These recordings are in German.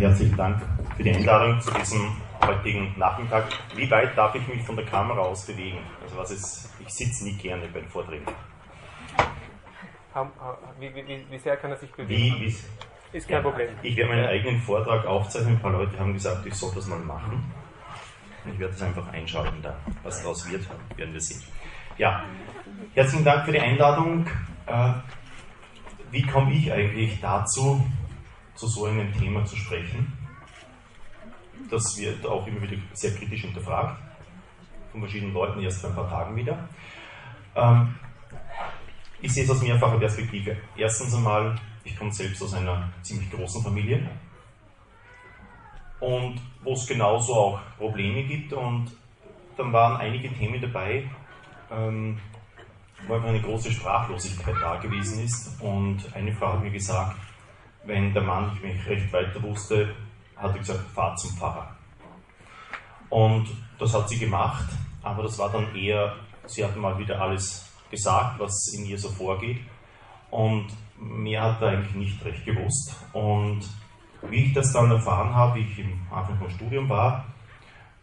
herzlichen Dank für die Einladung zu diesem heutigen Nachmittag. Wie weit darf ich mich von der Kamera aus bewegen? Also was ist, ich sitze nie gerne bei den Vorträgen. Wie, wie, wie sehr kann er sich bewegen? Wie, ist kein ja, Problem. Ich werde meinen eigenen Vortrag aufzeichnen. Ein paar Leute haben gesagt, ich soll das mal machen. Ich werde das einfach einschalten da. Was daraus wird, werden wir sehen. Ja, herzlichen Dank für die Einladung. Äh, wie komme ich eigentlich dazu, zu so einem Thema zu sprechen? Das wird auch immer wieder sehr kritisch hinterfragt, von verschiedenen Leuten erst vor ein paar Tagen wieder. Ähm, ich sehe es aus mehrfacher Perspektive. Erstens einmal, ich komme selbst aus einer ziemlich großen Familie und wo es genauso auch Probleme gibt und dann waren einige Themen dabei, ähm, wo einfach eine große Sprachlosigkeit da gewesen ist und eine Frau hat mir gesagt, wenn der Mann nicht mehr recht weiter wusste, hat er gesagt, fahr zum Pfarrer. Und das hat sie gemacht, aber das war dann eher, sie hat mal wieder alles gesagt, was in ihr so vorgeht. Und mehr hat er eigentlich nicht recht gewusst. Und wie ich das dann erfahren habe, wie ich im Anfang vom Studium war,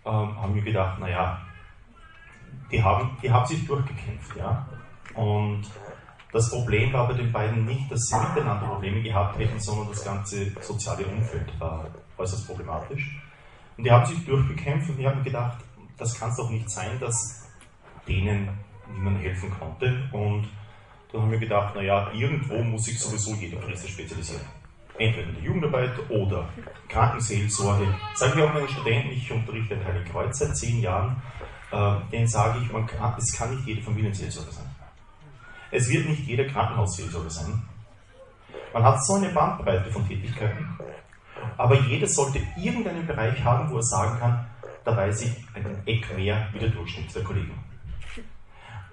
ähm, haben wir gedacht, naja, die haben, die haben sich durchgekämpft. Ja? Und das Problem war bei den beiden nicht, dass sie miteinander Probleme gehabt hätten, sondern das ganze soziale Umfeld war äußerst problematisch. Und die haben sich durchgekämpft und ich habe mir gedacht, das kann es doch nicht sein, dass denen niemand helfen konnte. Und dann haben wir gedacht, naja, irgendwo muss sich sowieso jede Krise spezialisieren. Entweder in der Jugendarbeit oder Krankenseelsorge. Sage ich auch meinen Studenten, ich unterrichte ein Heilige Kreuz seit zehn Jahren, äh, denen sage ich, man kann, es kann nicht jede Familienseelsorge sein. Es wird nicht jeder Krankenhausseelsorge sein. Man hat so eine Bandbreite von Tätigkeiten, aber jeder sollte irgendeinen Bereich haben, wo er sagen kann, da weiß ich einen Eck mehr wie der Durchschnitt der Kollegen.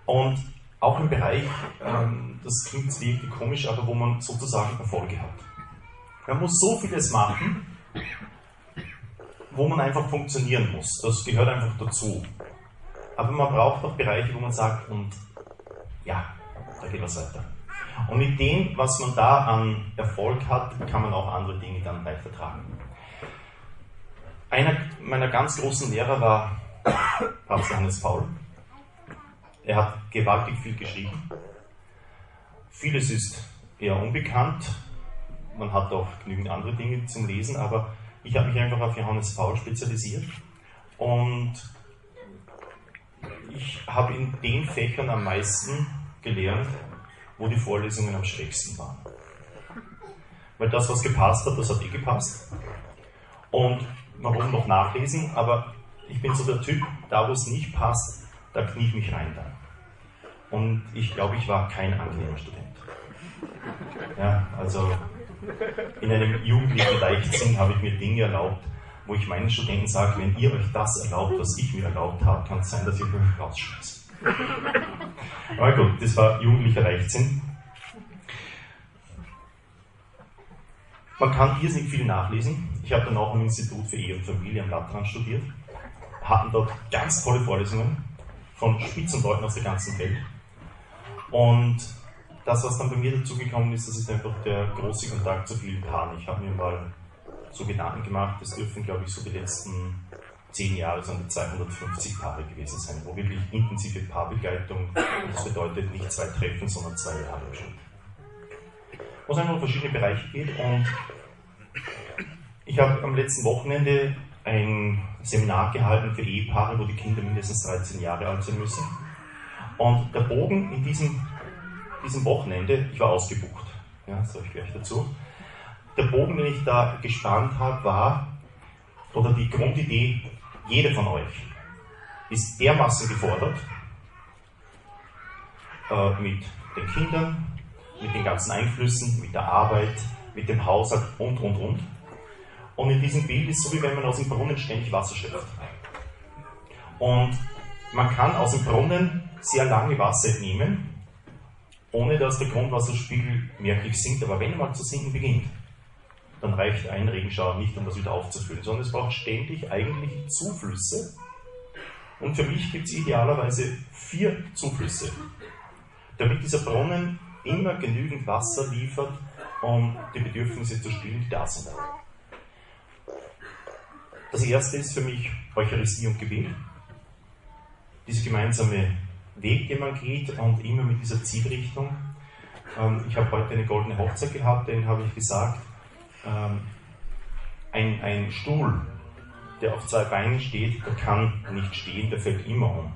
Und auch im Bereich, ähm, das klingt wirklich komisch, aber wo man sozusagen Erfolge hat. Man muss so vieles machen, wo man einfach funktionieren muss. Das gehört einfach dazu. Aber man braucht auch Bereiche, wo man sagt, und ja, was weiter. Und mit dem, was man da an Erfolg hat, kann man auch andere Dinge dann weitertragen. Einer meiner ganz großen Lehrer war Papst Johannes Paul. Er hat gewaltig viel geschrieben. Vieles ist eher unbekannt. Man hat auch genügend andere Dinge zum Lesen, aber ich habe mich einfach auf Johannes Paul spezialisiert und ich habe in den Fächern am meisten gelernt, wo die Vorlesungen am schrägsten waren. Weil das, was gepasst hat, das hat eh gepasst. Und warum noch nachlesen, aber ich bin so der Typ, da wo es nicht passt, da knie ich mich rein dann. Und ich glaube, ich war kein angenehmer Student. Ja, also in einem jugendlichen Leichtsinn habe ich mir Dinge erlaubt, wo ich meinen Studenten sage, wenn ihr euch das erlaubt, was ich mir erlaubt habe, kann es sein, dass ich euch rausschmeiße. Aber gut, das war jugendlicher Leichtsinn. Man kann irrsinnig viel nachlesen. Ich habe dann auch am Institut für Ehe und Familie am Latran studiert. Hatten dort ganz tolle Vorlesungen von Spitzenleuten aus der ganzen Welt. Und das, was dann bei mir dazugekommen ist, das ist einfach der große Kontakt zu vielen Paaren. Ich habe mir mal so Gedanken gemacht, das dürfen, glaube ich, so die letzten zehn Jahre sind 250 Paare gewesen sein, wo wirklich intensive Paarbegleitung, das bedeutet nicht zwei Treffen, sondern zwei Jahre schon. Wo es einfach um verschiedene Bereiche geht und ich habe am letzten Wochenende ein Seminar gehalten für Ehepaare, wo die Kinder mindestens 13 Jahre alt sein müssen. Und der Bogen in diesem, diesem Wochenende, ich war ausgebucht, ja, sage ich gleich dazu. Der Bogen, den ich da gespannt habe, war, oder die Grundidee jeder von euch ist dermaßen gefordert äh, mit den Kindern, mit den ganzen Einflüssen, mit der Arbeit, mit dem Haushalt und, und, und. Und in diesem Bild ist es so, wie wenn man aus dem Brunnen ständig Wasser schöpft. Und man kann aus dem Brunnen sehr lange Wasser entnehmen, ohne dass der Grundwasserspiegel merklich sinkt. Aber wenn mal zu sinken beginnt, dann reicht ein Regenschauer nicht, um das wieder aufzufüllen, sondern es braucht ständig eigentlich Zuflüsse. Und für mich gibt es idealerweise vier Zuflüsse, damit dieser Brunnen immer genügend Wasser liefert, um die Bedürfnisse zu stillen, die da sind. Das erste ist für mich Eucharistie und Gebet. Dieser gemeinsame Weg, den man geht und immer mit dieser Zielrichtung. Ähm, ich habe heute eine goldene Hochzeit gehabt, den habe ich gesagt, ähm, ein, ein Stuhl, der auf zwei Beinen steht, der kann nicht stehen, der fällt immer um.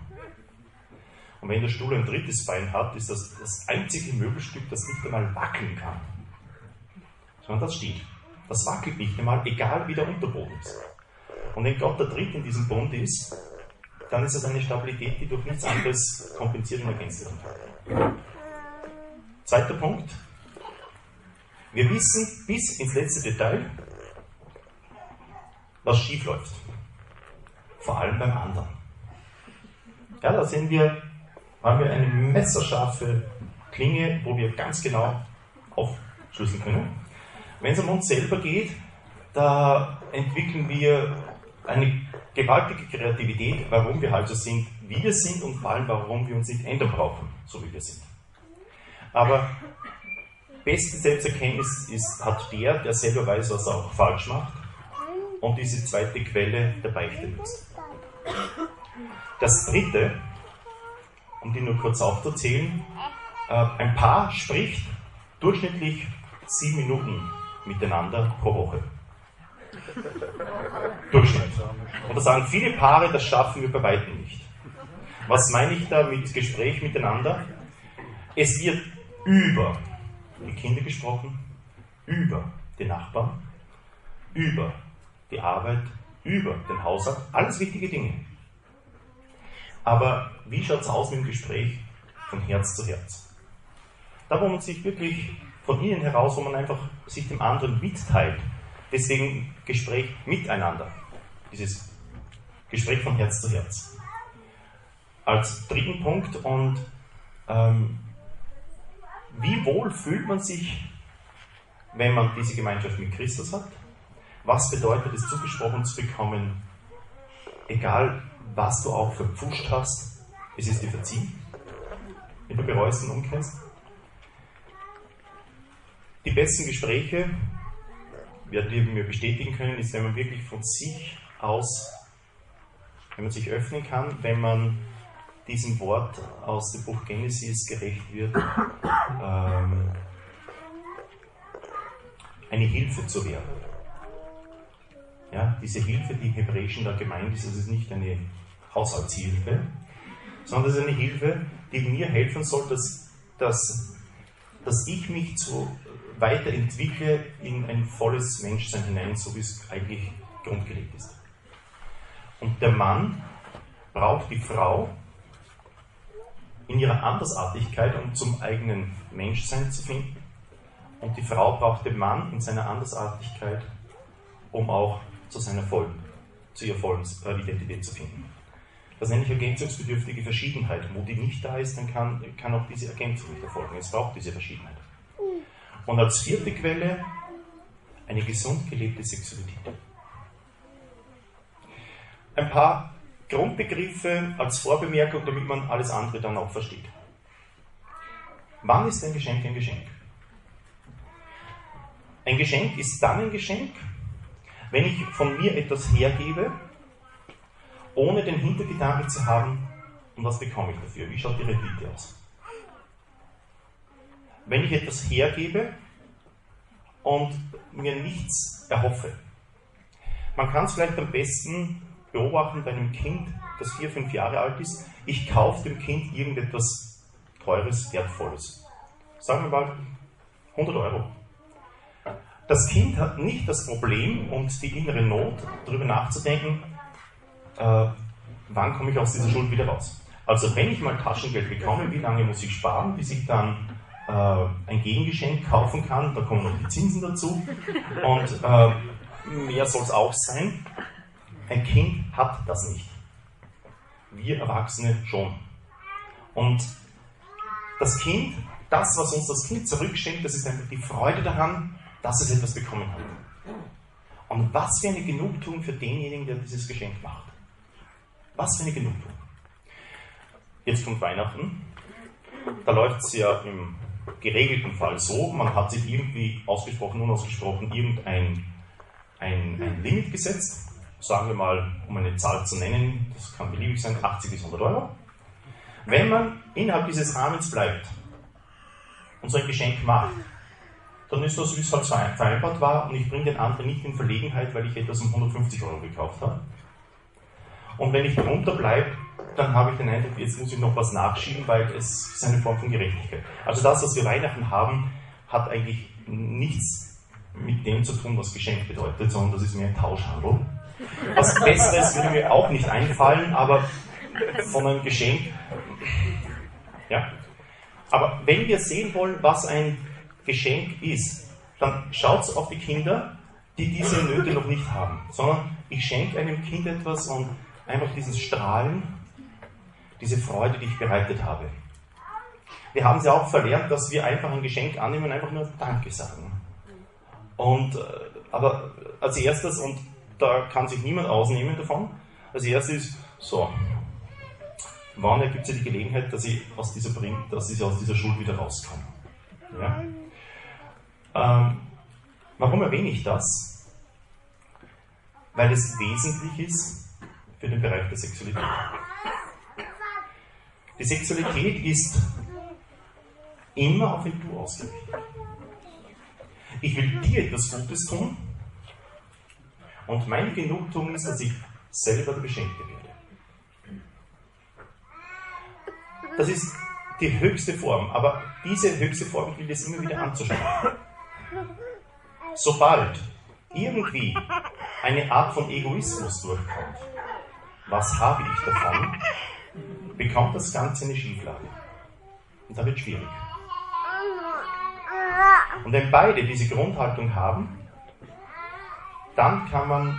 Und wenn der Stuhl ein drittes Bein hat, ist das das einzige Möbelstück, das nicht einmal wackeln kann. Sondern das steht. Das wackelt nicht einmal, egal wie der Unterboden ist. Und wenn Gott der Dritte in diesem Bund ist, dann ist es eine Stabilität, die durch nichts anderes kompensiert und ergänzt kann. Zweiter Punkt. Wir wissen bis ins letzte Detail, was schief läuft. Vor allem beim anderen. Ja, da sehen wir, haben wir eine messerscharfe Klinge, wo wir ganz genau aufschlüsseln können. Wenn es um uns selber geht, da entwickeln wir eine gewaltige Kreativität, warum wir halt so sind, wie wir sind und vor allem, warum wir uns nicht ändern brauchen, so wie wir sind. Aber beste Selbsterkenntnis ist, hat der, der selber weiß, was er auch falsch macht und diese zweite Quelle der Beichte nutzt. Das dritte, um die nur kurz aufzuzählen, äh, ein Paar spricht durchschnittlich sieben Minuten miteinander pro Woche. Durchschnitt. Und da sagen viele Paare, das schaffen wir bei weitem nicht. Was meine ich da mit Gespräch miteinander? Es wird über die Kinder gesprochen, über den Nachbarn, über die Arbeit, über den Haushalt, alles wichtige Dinge. Aber wie schaut es aus mit dem Gespräch von Herz zu Herz? Da, wo man sich wirklich von innen heraus, wo man einfach sich dem anderen mitteilt, Deswegen Gespräch miteinander. Dieses Gespräch von Herz zu Herz. Als dritten Punkt und ähm, wie wohl fühlt man sich, wenn man diese Gemeinschaft mit Christus hat? Was bedeutet es, zugesprochen zu bekommen, egal was du auch verpfuscht hast, es ist dir verziehen, wenn du bereust und umkehrst? Die besten Gespräche werdet ihr mir bestätigen können, ist, wenn man wirklich von sich aus, wenn man sich öffnen kann, wenn man diesem Wort aus dem Buch Genesis gerecht wird, ähm, eine Hilfe zu werden. Ja, diese Hilfe, die im Hebräischen da gemeint ist, das ist nicht eine Haushaltshilfe, sondern es ist eine Hilfe, die mir helfen soll, dass, dass, dass ich mich zu weiterentwickle in ein volles Menschsein hinein, so wie es eigentlich grundgelegt ist. Und der Mann braucht die Frau in ihrer Andersartigkeit, um zum eigenen Menschsein zu finden. Und die Frau braucht den Mann in seiner Andersartigkeit, um auch zu seiner vollen, zu ihrer vollen äh, Identität zu finden. Das nenne ich ergänzungsbedürftige Verschiedenheit. Wo die nicht da ist, dann kann, kann auch diese Ergänzung nicht erfolgen. Es braucht diese Verschiedenheit. Und als vierte Quelle eine gesund gelebte Sexualität. Ein paar Grundbegriffe als Vorbemerkung, damit man alles andere dann auch versteht. Wann ist ein Geschenk ein Geschenk? Ein Geschenk ist dann ein Geschenk, wenn ich von mir etwas hergebe, ohne den Hintergedanken zu haben, und was bekomme ich dafür? Wie schaut die Rendite aus? wenn ich etwas hergebe und mir nichts erhoffe. Man kann es vielleicht am besten beobachten bei einem Kind, das vier, fünf Jahre alt ist. Ich kaufe dem Kind irgendetwas Teures, Wertvolles. Sagen wir mal 100 Euro. Das Kind hat nicht das Problem und die innere Not, darüber nachzudenken, äh, wann komme ich aus dieser Schuld wieder raus. Also wenn ich mal Taschengeld bekomme, wie lange muss ich sparen, bis ich dann äh, ein Gegengeschenk kaufen kann, da kommen noch die Zinsen dazu. Und äh, mehr soll es auch sein. Ein Kind hat das nicht. Wir Erwachsene schon. Und das Kind, das, was uns das Kind zurückschenkt, das ist einfach die Freude daran, dass es etwas bekommen hat. Und was für eine Genugtuung für denjenigen, der dieses Geschenk macht. Was für eine Genugtuung. Jetzt kommt Weihnachten. Da läuft es ja im geregelten Fall so, man hat sich irgendwie ausgesprochen, unausgesprochen irgendein ein, ein Limit gesetzt sagen wir mal, um eine Zahl zu nennen, das kann beliebig sein, 80 bis 100 Euro. Wenn man innerhalb dieses Rahmens bleibt und so ein Geschenk macht, dann ist das, wie es halt vereinbart war, und ich bringe den anderen nicht in Verlegenheit, weil ich etwas um 150 Euro gekauft habe. Und wenn ich darunter bleibe, dann habe ich den Eindruck, jetzt muss ich noch was nachschieben, weil es ist eine Form von Gerechtigkeit. Also das, was wir Weihnachten haben, hat eigentlich nichts mit dem zu tun, was Geschenk bedeutet, sondern das ist mehr ein Tauschhandel. Was Besseres würde mir auch nicht einfallen, aber von einem Geschenk. Ja. Aber wenn wir sehen wollen, was ein Geschenk ist, dann schaut auf die Kinder, die diese Nöte noch nicht haben, sondern ich schenke einem Kind etwas und einfach dieses Strahlen, diese Freude, die ich bereitet habe. Wir haben sie auch verlernt, dass wir einfach ein Geschenk annehmen und einfach nur Danke sagen. Und, äh, aber als erstes, und da kann sich niemand ausnehmen davon, als erstes so, wann ergibt sich die Gelegenheit, dass ich aus dieser, dass ich aus dieser Schuld wieder rauskomme? Ja? Ähm, warum erwähne ich das? Weil es wesentlich ist für den Bereich der Sexualität. Die Sexualität ist immer auf ein Du ausgerichtet. Ich will dir etwas Gutes tun und meine Genugtuung ist, dass ich selber der Beschenkte werde. Das ist die höchste Form, aber diese höchste Form gilt es immer wieder anzuschauen. Sobald irgendwie eine Art von Egoismus durchkommt, was habe ich davon, bekommt das Ganze eine Schieflage. Und da wird schwierig. Und wenn beide diese Grundhaltung haben, dann kann man,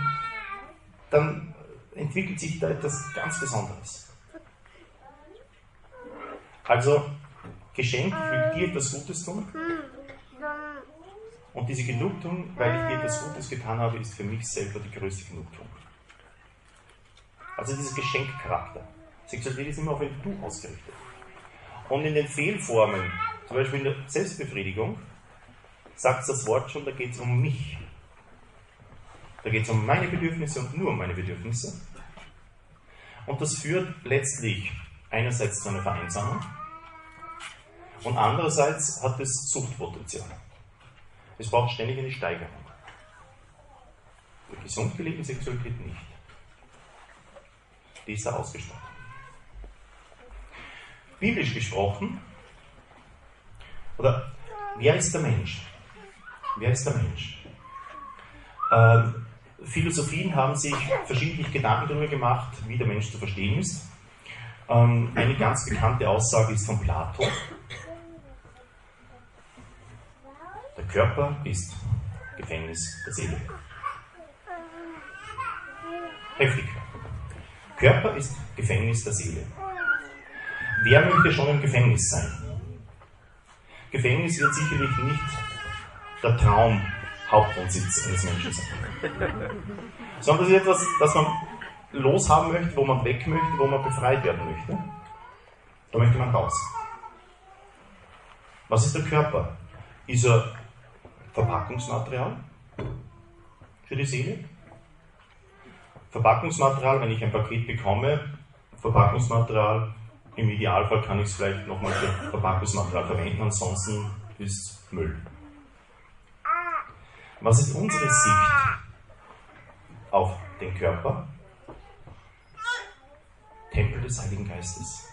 dann entwickelt sich da etwas ganz Besonderes. Also, Geschenk, ich will dir etwas Gutes tun. Und diese Genugtuung, weil ich dir etwas Gutes getan habe, ist für mich selber die größte Genugtuung. Also dieser Geschenkcharakter. Sexualität ist immer auf ein Du ausgerichtet. Und in den Fehlformen, zum Beispiel in der Selbstbefriedigung, sagt das Wort schon, da geht es um mich. Da geht es um meine Bedürfnisse und nur um meine Bedürfnisse. Und das führt letztlich einerseits zu einer Vereinsamung und andererseits hat es Suchtpotenzial. Es braucht ständig eine Steigerung. Für gesund gelebte Sexualität nicht. Die ist da ausgestattet biblisch gesprochen, oder wer ist der Mensch? Wer ist der Mensch? Ähm, Philosophien haben sich verschiedentlich Gedanken darüber gemacht, wie der Mensch zu verstehen ist. Ähm, eine ganz bekannte Aussage ist von Plato. Der Körper ist Gefängnis der Seele. Heftig. Körper ist Gefängnis der Seele. Wer möchte schon im Gefängnis sein? Gefängnis wird sicherlich nicht der Traum Hauptwohnsitz eines Menschen sein. Sondern das ist etwas, das man loshaben möchte, wo man weg möchte, wo man befreit werden möchte. Da möchte man raus. Was ist der Körper? Ist er Verpackungsmaterial für die Seele? Verpackungsmaterial, wenn ich ein Paket bekomme, Verpackungsmaterial im Idealfall kann ich es vielleicht nochmal für Verpackungsmaterial verwenden, ansonsten ist Müll. Was ist unsere Sicht auf den Körper? Tempel des Heiligen Geistes.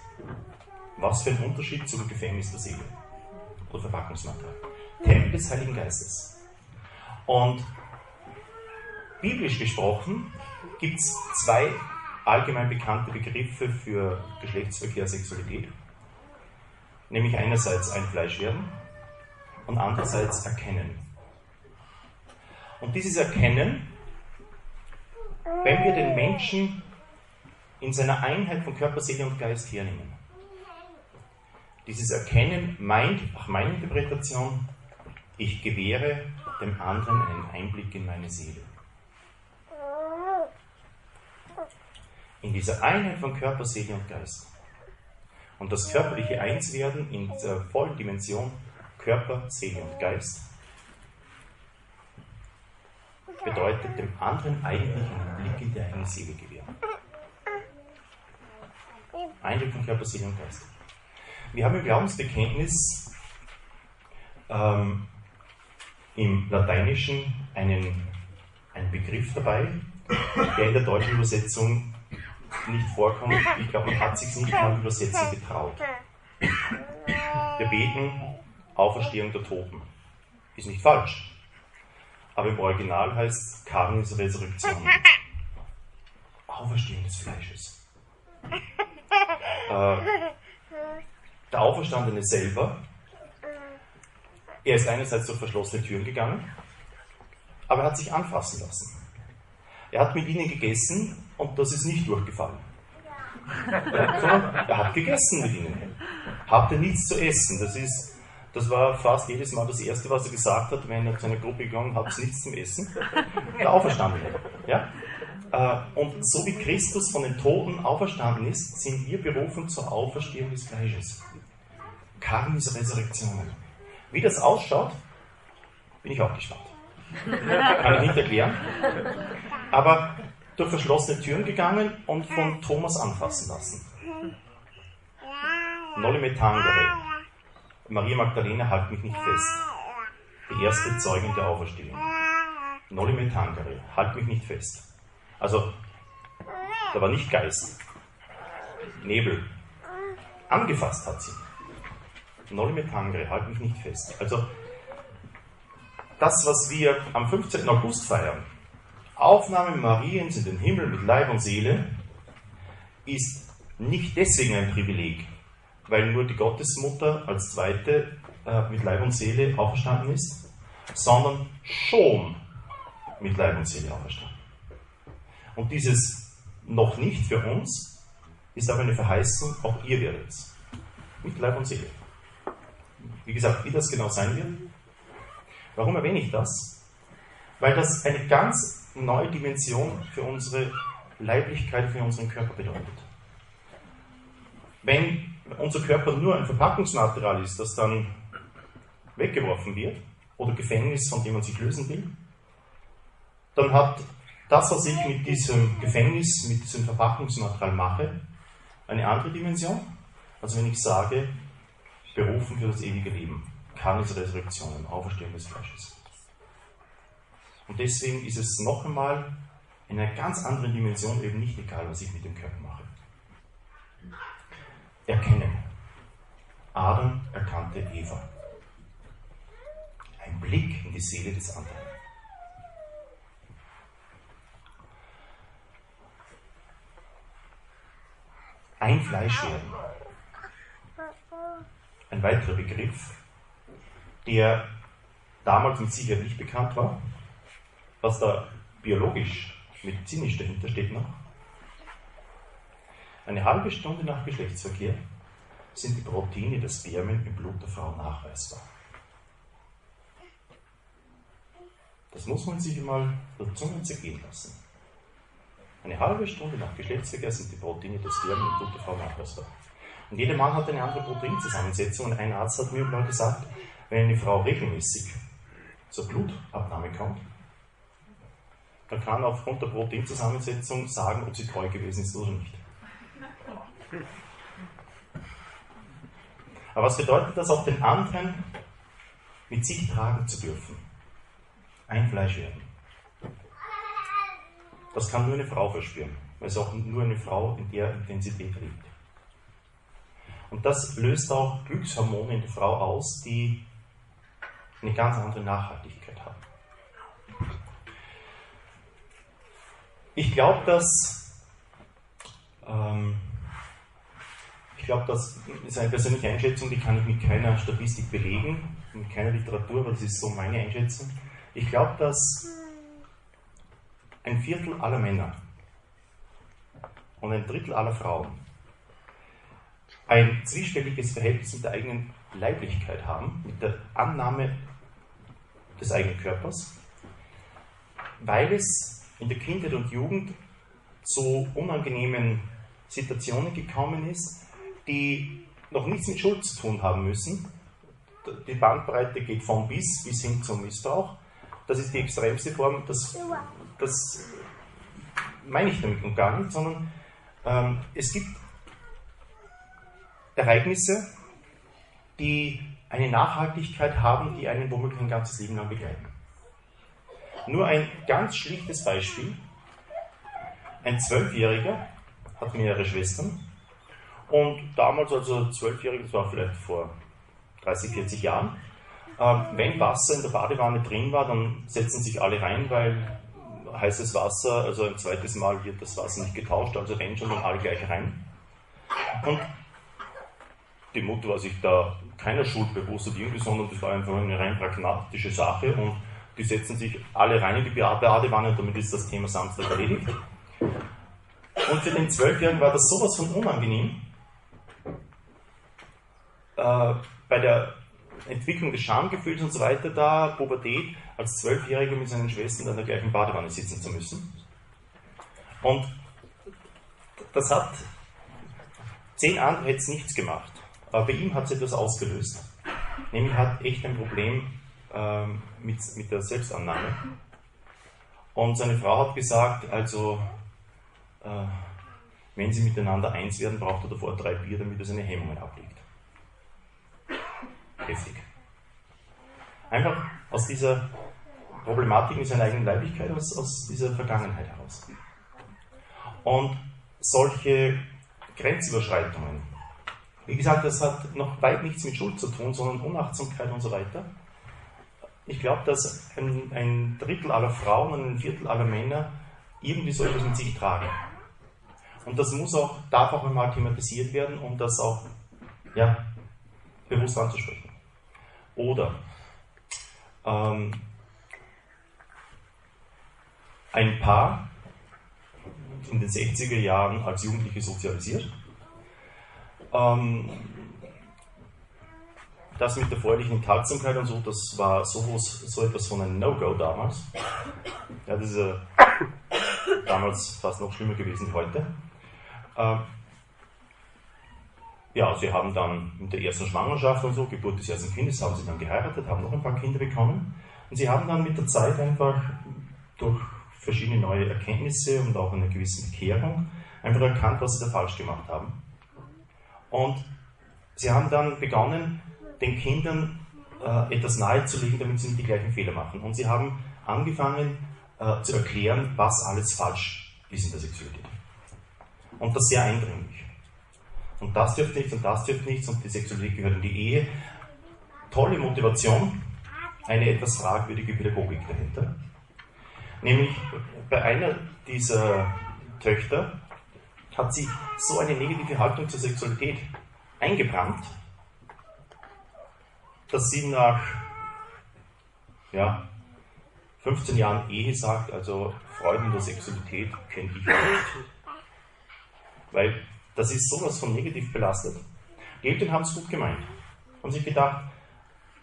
Was für ein Unterschied zum Gefängnis der Seele oder Verpackungsmaterial. Tempel des Heiligen Geistes. Und biblisch gesprochen gibt es zwei allgemein bekannte Begriffe für Geschlechtsverkehr, Sexualität. Nämlich einerseits ein Fleischwerden und andererseits Erkennen. Und dieses Erkennen, wenn wir den Menschen in seiner Einheit von Körper, Seele und Geist hernehmen, dieses Erkennen meint, nach meiner Interpretation, ich gewähre dem anderen einen Einblick in meine Seele. in dieser Einheit von Körper, Seele und Geist. Und das körperliche Einswerden in dieser vollen Dimension Körper, Seele und Geist bedeutet dem anderen eigentlich einen Blick in die eigene Seele gewähren. Eindruck von Körper, Seele und Geist. Wir haben im Glaubensbekenntnis ähm, im Lateinischen einen, einen Begriff dabei, der in der deutschen Übersetzung nicht vorkommt. Ich glaube, man hat sich nicht mal übersetzen getraut. Wir beten Auferstehung der Toten. Ist nicht falsch. Aber im Original heißt es Carnis Resurrektion. Auferstehung des Fleisches. Äh, der Auferstandene selber, er ist einerseits durch verschlossene Türen gegangen, aber er hat sich anfassen lassen. Er hat mit ihnen gegessen und das ist nicht durchgefallen. Ja, er hat gegessen mit ihnen. Habt ihr nichts zu essen? Das, ist, das war fast jedes Mal das Erste, was er gesagt hat, wenn er zu einer Gruppe gegangen hat, ihr nichts zum Essen? Der Auferstandene. Ja? Äh, und so wie Christus von den Toten auferstanden ist, sind wir berufen zur Auferstehung des Fleisches. Karmis Resurrektionen. Wie das ausschaut, bin ich auch gespannt. Kann ich nicht erklären. Aber durch verschlossene Türen gegangen und von Thomas anfassen lassen. Nolle Metangere. Maria Magdalena, halt mich nicht fest. Die erste Zeugin der Auferstehung. Nolle Metangere, halt mich nicht fest. Also, da war nicht Geist. Nebel. Angefasst hat sie. Nolle Metangere, halt mich nicht fest. Also, das, was wir am 15. August feiern, Aufnahme Mariens in den Himmel mit Leib und Seele, ist nicht deswegen ein Privileg, weil nur die Gottesmutter als zweite äh, mit Leib und Seele auferstanden ist, sondern schon mit Leib und Seele auferstanden. Und dieses noch nicht für uns ist aber eine Verheißung, auch ihr werdet es. Mit Leib und Seele. Wie gesagt, wie das genau sein wird. Warum erwähne ich das? Weil das eine ganz neue Dimension für unsere Leiblichkeit, für unseren Körper bedeutet. Wenn unser Körper nur ein Verpackungsmaterial ist, das dann weggeworfen wird, oder Gefängnis, von dem man sich lösen will, dann hat das, was ich mit diesem Gefängnis, mit diesem Verpackungsmaterial mache, eine andere Dimension, als wenn ich sage, berufen für das ewige Leben, kann es Resurrektionen, Auferstehung des Fleisches. Und deswegen ist es noch einmal in einer ganz anderen Dimension eben nicht egal, was ich mit dem Körper mache. Erkennen. Adam erkannte Eva. Ein Blick in die Seele des anderen. Ein Fleisch werden. Ein weiterer Begriff, der damals mit Sicherheit nicht bekannt war, was da biologisch, medizinisch dahinter steht noch. Eine halbe Stunde nach Geschlechtsverkehr sind die Proteine der Spermien im Blut der Frau nachweisbar. Das muss man sich mal der Zunge zergehen lassen. Eine halbe Stunde nach Geschlechtsverkehr sind die Proteine der Spermien im Blut der Frau nachweisbar. Und jeder Mann hat eine andere Proteinzusammensetzung. Und ein Arzt hat mir mal gesagt, wenn eine Frau regelmäßig zur Blutabnahme kommt, dann kann aufgrund der Proteinzusammensetzung sagen, ob sie treu gewesen ist oder nicht. Aber was bedeutet das, auch den anderen mit sich tragen zu dürfen? Ein Fleisch werden. Das kann nur eine Frau verspüren, weil es auch nur eine Frau in der Intensität lebt. Und das löst auch Glückshormone in der Frau aus, die eine ganz andere Nachhaltigkeit haben. Ich glaube, dass ähm, ich glaube, das ist eine persönliche Einschätzung, die kann ich mit keiner Statistik belegen, mit keiner Literatur, aber das ist so meine Einschätzung. Ich glaube, dass ein Viertel aller Männer und ein Drittel aller Frauen ein zwiespältiges Verhältnis mit der eigenen Leiblichkeit haben, mit der Annahme des eigenen Körpers, weil es in der Kindheit und Jugend zu unangenehmen Situationen gekommen ist, die noch nichts mit Schuld zu tun haben müssen. Die Bandbreite geht von bis bis hin zum Missbrauch. das ist die extremste Form, das, das meine ich damit gar nicht, sondern ähm, es gibt Ereignisse, die eine Nachhaltigkeit haben, die einen womöglich ein ganzes Leben lang begleiten. Nur ein ganz schlichtes Beispiel. Ein Zwölfjähriger hat mehrere Schwestern und damals, also Zwölfjähriger, das war vielleicht vor 30, 40 Jahren, äh, wenn Wasser in der Badewanne drin war, dann setzen sich alle rein, weil heißes Wasser, also ein zweites Mal wird das Wasser nicht getauscht, also rennen schon dann alle gleich rein. Und die Mutter war sich da keiner Schuld bewusst irgendwie, sondern das war einfach eine rein pragmatische Sache und die setzen sich alle rein in die Badewanne und damit ist das Thema Samstag erledigt. Und für den Zwölfjährigen war das sowas von unangenehm. Äh, bei der Entwicklung des Schamgefühls und so weiter da, Pubertät, als Zwölfjähriger mit seinen Schwestern in der gleichen Badewanne sitzen zu müssen. Und das hat zehn andere jetzt nichts gemacht. Aber bei ihm hat es etwas ausgelöst. Nämlich hat echt ein Problem ähm, mit, mit der Selbstannahme. Und seine Frau hat gesagt, also äh, wenn sie miteinander eins werden, braucht er davor drei Bier, damit er seine Hemmungen ablegt. Heftig. Einfach aus dieser Problematik mit seiner eigenen Leiblichkeit, aus, aus dieser Vergangenheit heraus. Und solche Grenzüberschreitungen, wie gesagt, das hat noch weit nichts mit Schuld zu tun, sondern Unachtsamkeit und so weiter. Ich glaube, dass ein, ein, Drittel aller Frauen und ein Viertel aller Männer irgendwie so etwas mit sich tragen. Und das muss auch, darf auch einmal thematisiert werden, um das auch ja, bewusst anzusprechen. Oder ähm, ein Paar in den 60er Jahren als Jugendliche sozialisiert ähm, das mit der vorherlichen Enthaltsamkeit und so, das war so, so etwas von einem No-Go damals. Ja, das ist äh, damals fast noch schlimmer gewesen heute. Ähm, ja, sie haben dann mit der ersten Schwangerschaft und so, Geburt des ersten Kindes, haben sie dann geheiratet, haben noch ein paar Kinder bekommen. Und sie haben dann mit der Zeit einfach durch verschiedene neue Erkenntnisse und auch eine gewisse Bekehrung einfach erkannt, was sie da falsch gemacht haben. Und sie haben dann begonnen, den Kindern äh, etwas nahezulegen, damit sie nicht die gleichen Fehler machen. Und sie haben angefangen äh, zu erklären, was alles falsch ist in der Sexualität. Und das sehr eindringlich. Und das dürfte nichts und das dürfte nichts und die Sexualität gehört in die Ehe. Tolle Motivation, eine etwas fragwürdige Pädagogik dahinter. Nämlich bei einer dieser Töchter hat sich so eine negative Haltung zur Sexualität eingebrannt, dass sie nach ja, 15 Jahren Ehe sagt, also Freuden der Sexualität kenne ich nicht. Weil das ist sowas von negativ belastet. Die Eltern haben es gut gemeint. Haben sich gedacht,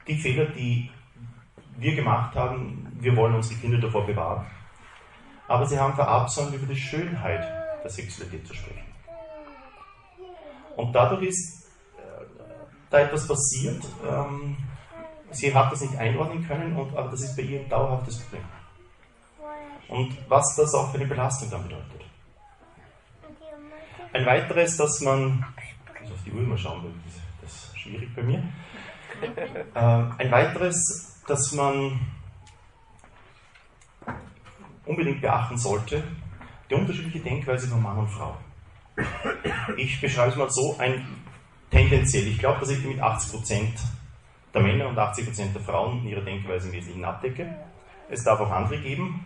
die Fehler, die wir gemacht haben, wir wollen unsere Kinder davor bewahren. Aber sie haben verabsäumt, über die Schönheit der Sexualität zu sprechen. Und dadurch ist äh, da etwas passiert. Ähm, sie hat das nicht einordnen können, und, aber das ist bei ihr ein dauerhaftes Problem. Und was das auch für eine Belastung dann bedeutet. Ein weiteres, dass man, ich muss auf die Uhr mal schauen, weil das ist schwierig bei mir. Äh, ein weiteres, dass man unbedingt beachten sollte, die unterschiedliche Denkweise von Mann und Frau. Ich beschreibe es mal so, ein tendenziell, ich glaube, dass ich mit 80% der Männer und 80% der Frauen in ihrer Denkweise im Wesentlichen abdecke. Es darf auch andere geben.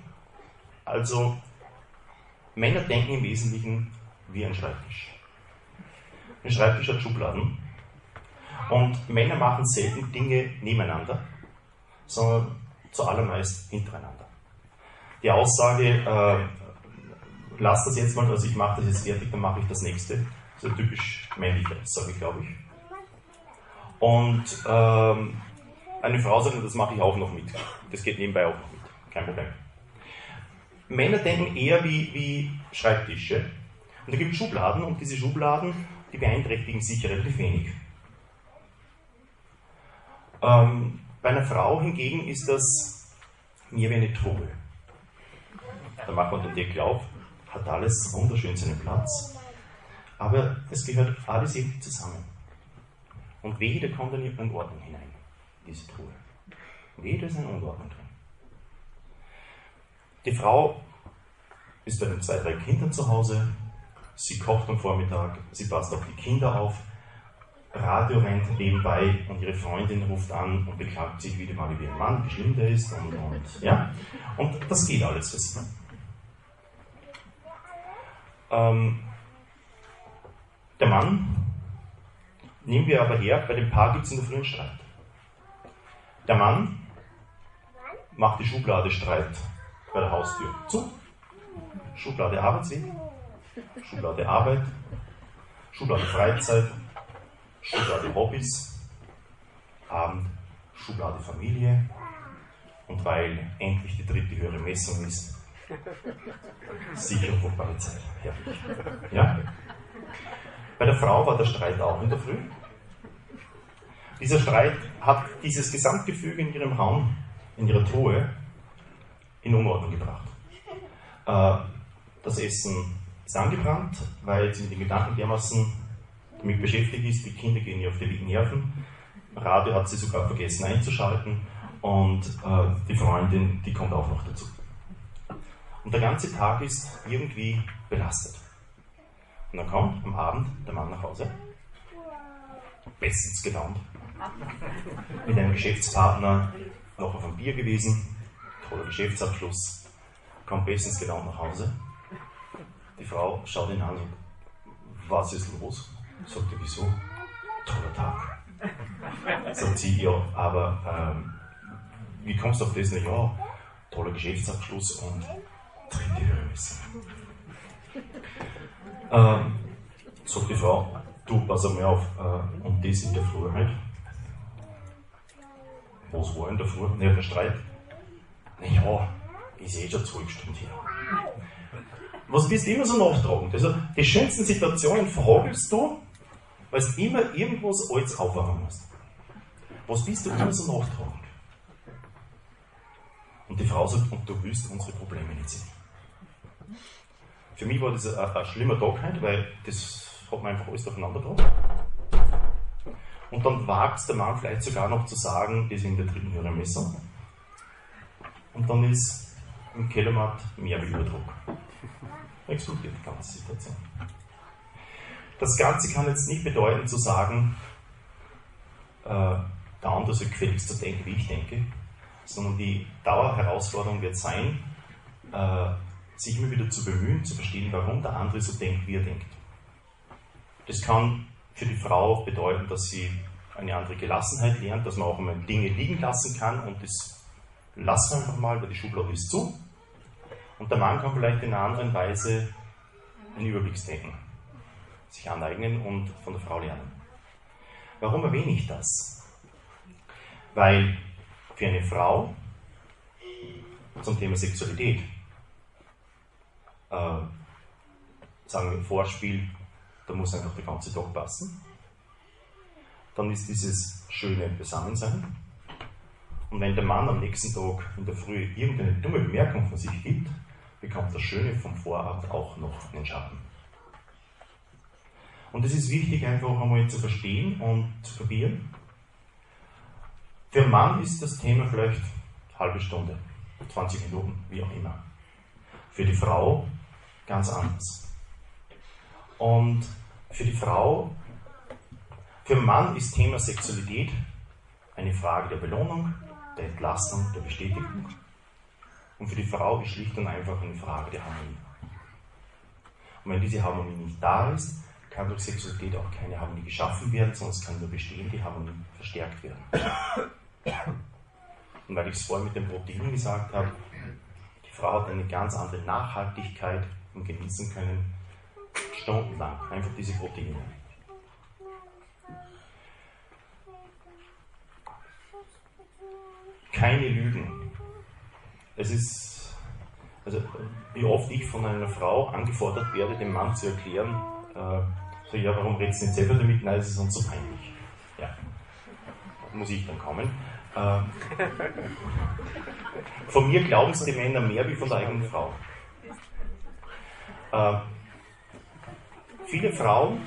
Also, Männer denken im Wesentlichen wie ein Schreibtisch. Ein Schreibtisch hat Schubladen. Und Männer machen selten Dinge nebeneinander, sondern zuallermeist hintereinander. Die Aussage, äh, lass das jetzt mal, also ich mache das jetzt fertig, dann mache ich das nächste. So typisch männliche Aussage, glaube ich. Und ähm, eine Frau sagt, das mache ich auch noch mit. Das geht nebenbei auch noch mit. Kein Problem. Männer denken eher wie, wie Schreibtische. Und da gibt es Schubladen und diese Schubladen, die beeinträchtigen sich relativ wenig. Ähm, bei einer Frau hingegen ist das mir wie eine Truhe. Da macht man den Deckel auf, hat alles wunderschön seinen Platz, aber es gehört alles irgendwie zusammen. Und weder kommt dann irgendeine Ordnung hinein, diese Truhe. Weder ist eine Unordnung drin. Die Frau ist bei den zwei, drei Kindern zu Hause, sie kocht am Vormittag, sie passt auf die Kinder auf, Radio rennt nebenbei und ihre Freundin ruft an und beklagt sich wieder mal über ihren Mann, wie schlimm der ist und, und ja. Und das geht alles für sie. Ähm, der Mann, nehmen wir aber her, bei dem Paar gibt es in der frühen Streit. Der Mann macht die Schublade Streit bei der Haustür zu. Schublade Arbeitsweg, Schublade Arbeit, Schublade Freizeit, Schublade Hobbys, Abend, Schublade Familie und weil endlich die dritte höhere Messung ist, Sicherung von Polizei. Herrlich. Ja? Bei der Frau war der Streit auch in der Früh. Dieser Streit hat dieses Gesamtgefüge in ihrem Raum, in ihrer Truhe, in Unordnung gebracht. Äh, das Essen ist angebrannt, weil sie mit den Gedanken dermaßen damit beschäftigt ist, die Kinder gehen ihr auf die Nerven. Radio hat sie sogar vergessen einzuschalten und äh, die Freundin, die kommt auch noch dazu. Und der ganze Tag ist irgendwie belastet. Und dann kommt am Abend der Mann nach Hause, bestens gelaunt, mit einem Geschäftspartner noch auf einem Bier gewesen, toller Geschäftsabschluss, kommt bestens gelaunt nach Hause. Die Frau schaut ihn an und was ist los? Sagt er, wieso? Toller Tag. Sagt sie, ja, aber ähm, wie kommst du auf das? Na ja, toller Geschäftsabschluss und dritte Höchste. Ähm, sagt die Frau, du pass einmal auf, äh, und das in der Früh halt. Was war in der Früh? Naja, der Streit. Naja, ist eh schon zwei Stunden her. Was bist du immer so nachtragend? Also, die schönsten Situationen verhagelst du, weil du immer irgendwas Altes aufwachen musst. Was bist du immer so nachtragend? Und die Frau sagt, und du willst unsere Probleme nicht sehen. Für mich war das ein, ein schlimmer Tag heute, weil das hat man einfach alles durcheinander gebracht. Und dann wagt der Mann vielleicht sogar noch zu sagen, das ist in der dritten höheren Messung. Und dann ist im Kellermarkt mehr wie Überdruck. Explodiert die ganze Situation. Das Ganze kann jetzt nicht bedeuten zu sagen, äh, der andere soll gefälligst so denken, wie ich denke, sondern die Dauerherausforderung wird sein, äh, sich immer wieder zu bemühen, zu verstehen, warum der andere so denkt, wie er denkt. Das kann für die Frau bedeuten, dass sie eine andere Gelassenheit lernt, dass man auch einmal Dinge liegen lassen kann und das lassen wir einfach mal, weil die Schublade ist zu. Und der Mann kann vielleicht in einer anderen Weise ein Überblicksdenken sich aneignen und von der Frau lernen. Warum erwähne ich das? Weil für eine Frau zum Thema Sexualität äh, sagen wir Vorspiel, da muss einfach der ganze Tag passen. Dann ist dieses schöne Beisammensein. Und wenn der Mann am nächsten Tag in der Früh irgendeine dumme Bemerkung von sich gibt, bekommt das Schöne vom Vorabend auch noch einen Schatten. Und es ist wichtig, einfach einmal zu verstehen und zu probieren. Für einen Mann ist das Thema vielleicht eine halbe Stunde, 20 Minuten, wie auch immer. Für die Frau ganz anders. Und für die Frau, für den Mann ist Thema Sexualität eine Frage der Belohnung, der Entlastung, der Bestätigung. Und für die Frau ist schlicht und einfach eine Frage der Harmonie. Und wenn diese Harmonie nicht da ist, kann durch Sexualität auch keine Harmonie geschaffen werden, es kann nur bestehen, die Harmonie verstärkt werden. Und weil ich es vorhin mit den Proteinen gesagt habe, die Frau hat eine ganz andere Nachhaltigkeit und genießen können, stundenlang, einfach diese Proteine. Keine Lügen. Es ist, also wie oft ich von einer Frau angefordert werde, dem Mann zu erklären, äh, so, ja, warum redest du nicht selber damit? Nein, es ist uns so peinlich. Ja, muss ich dann kommen. Äh, von mir glauben es die Männer mehr wie von der eigenen Frau. Äh, viele Frauen,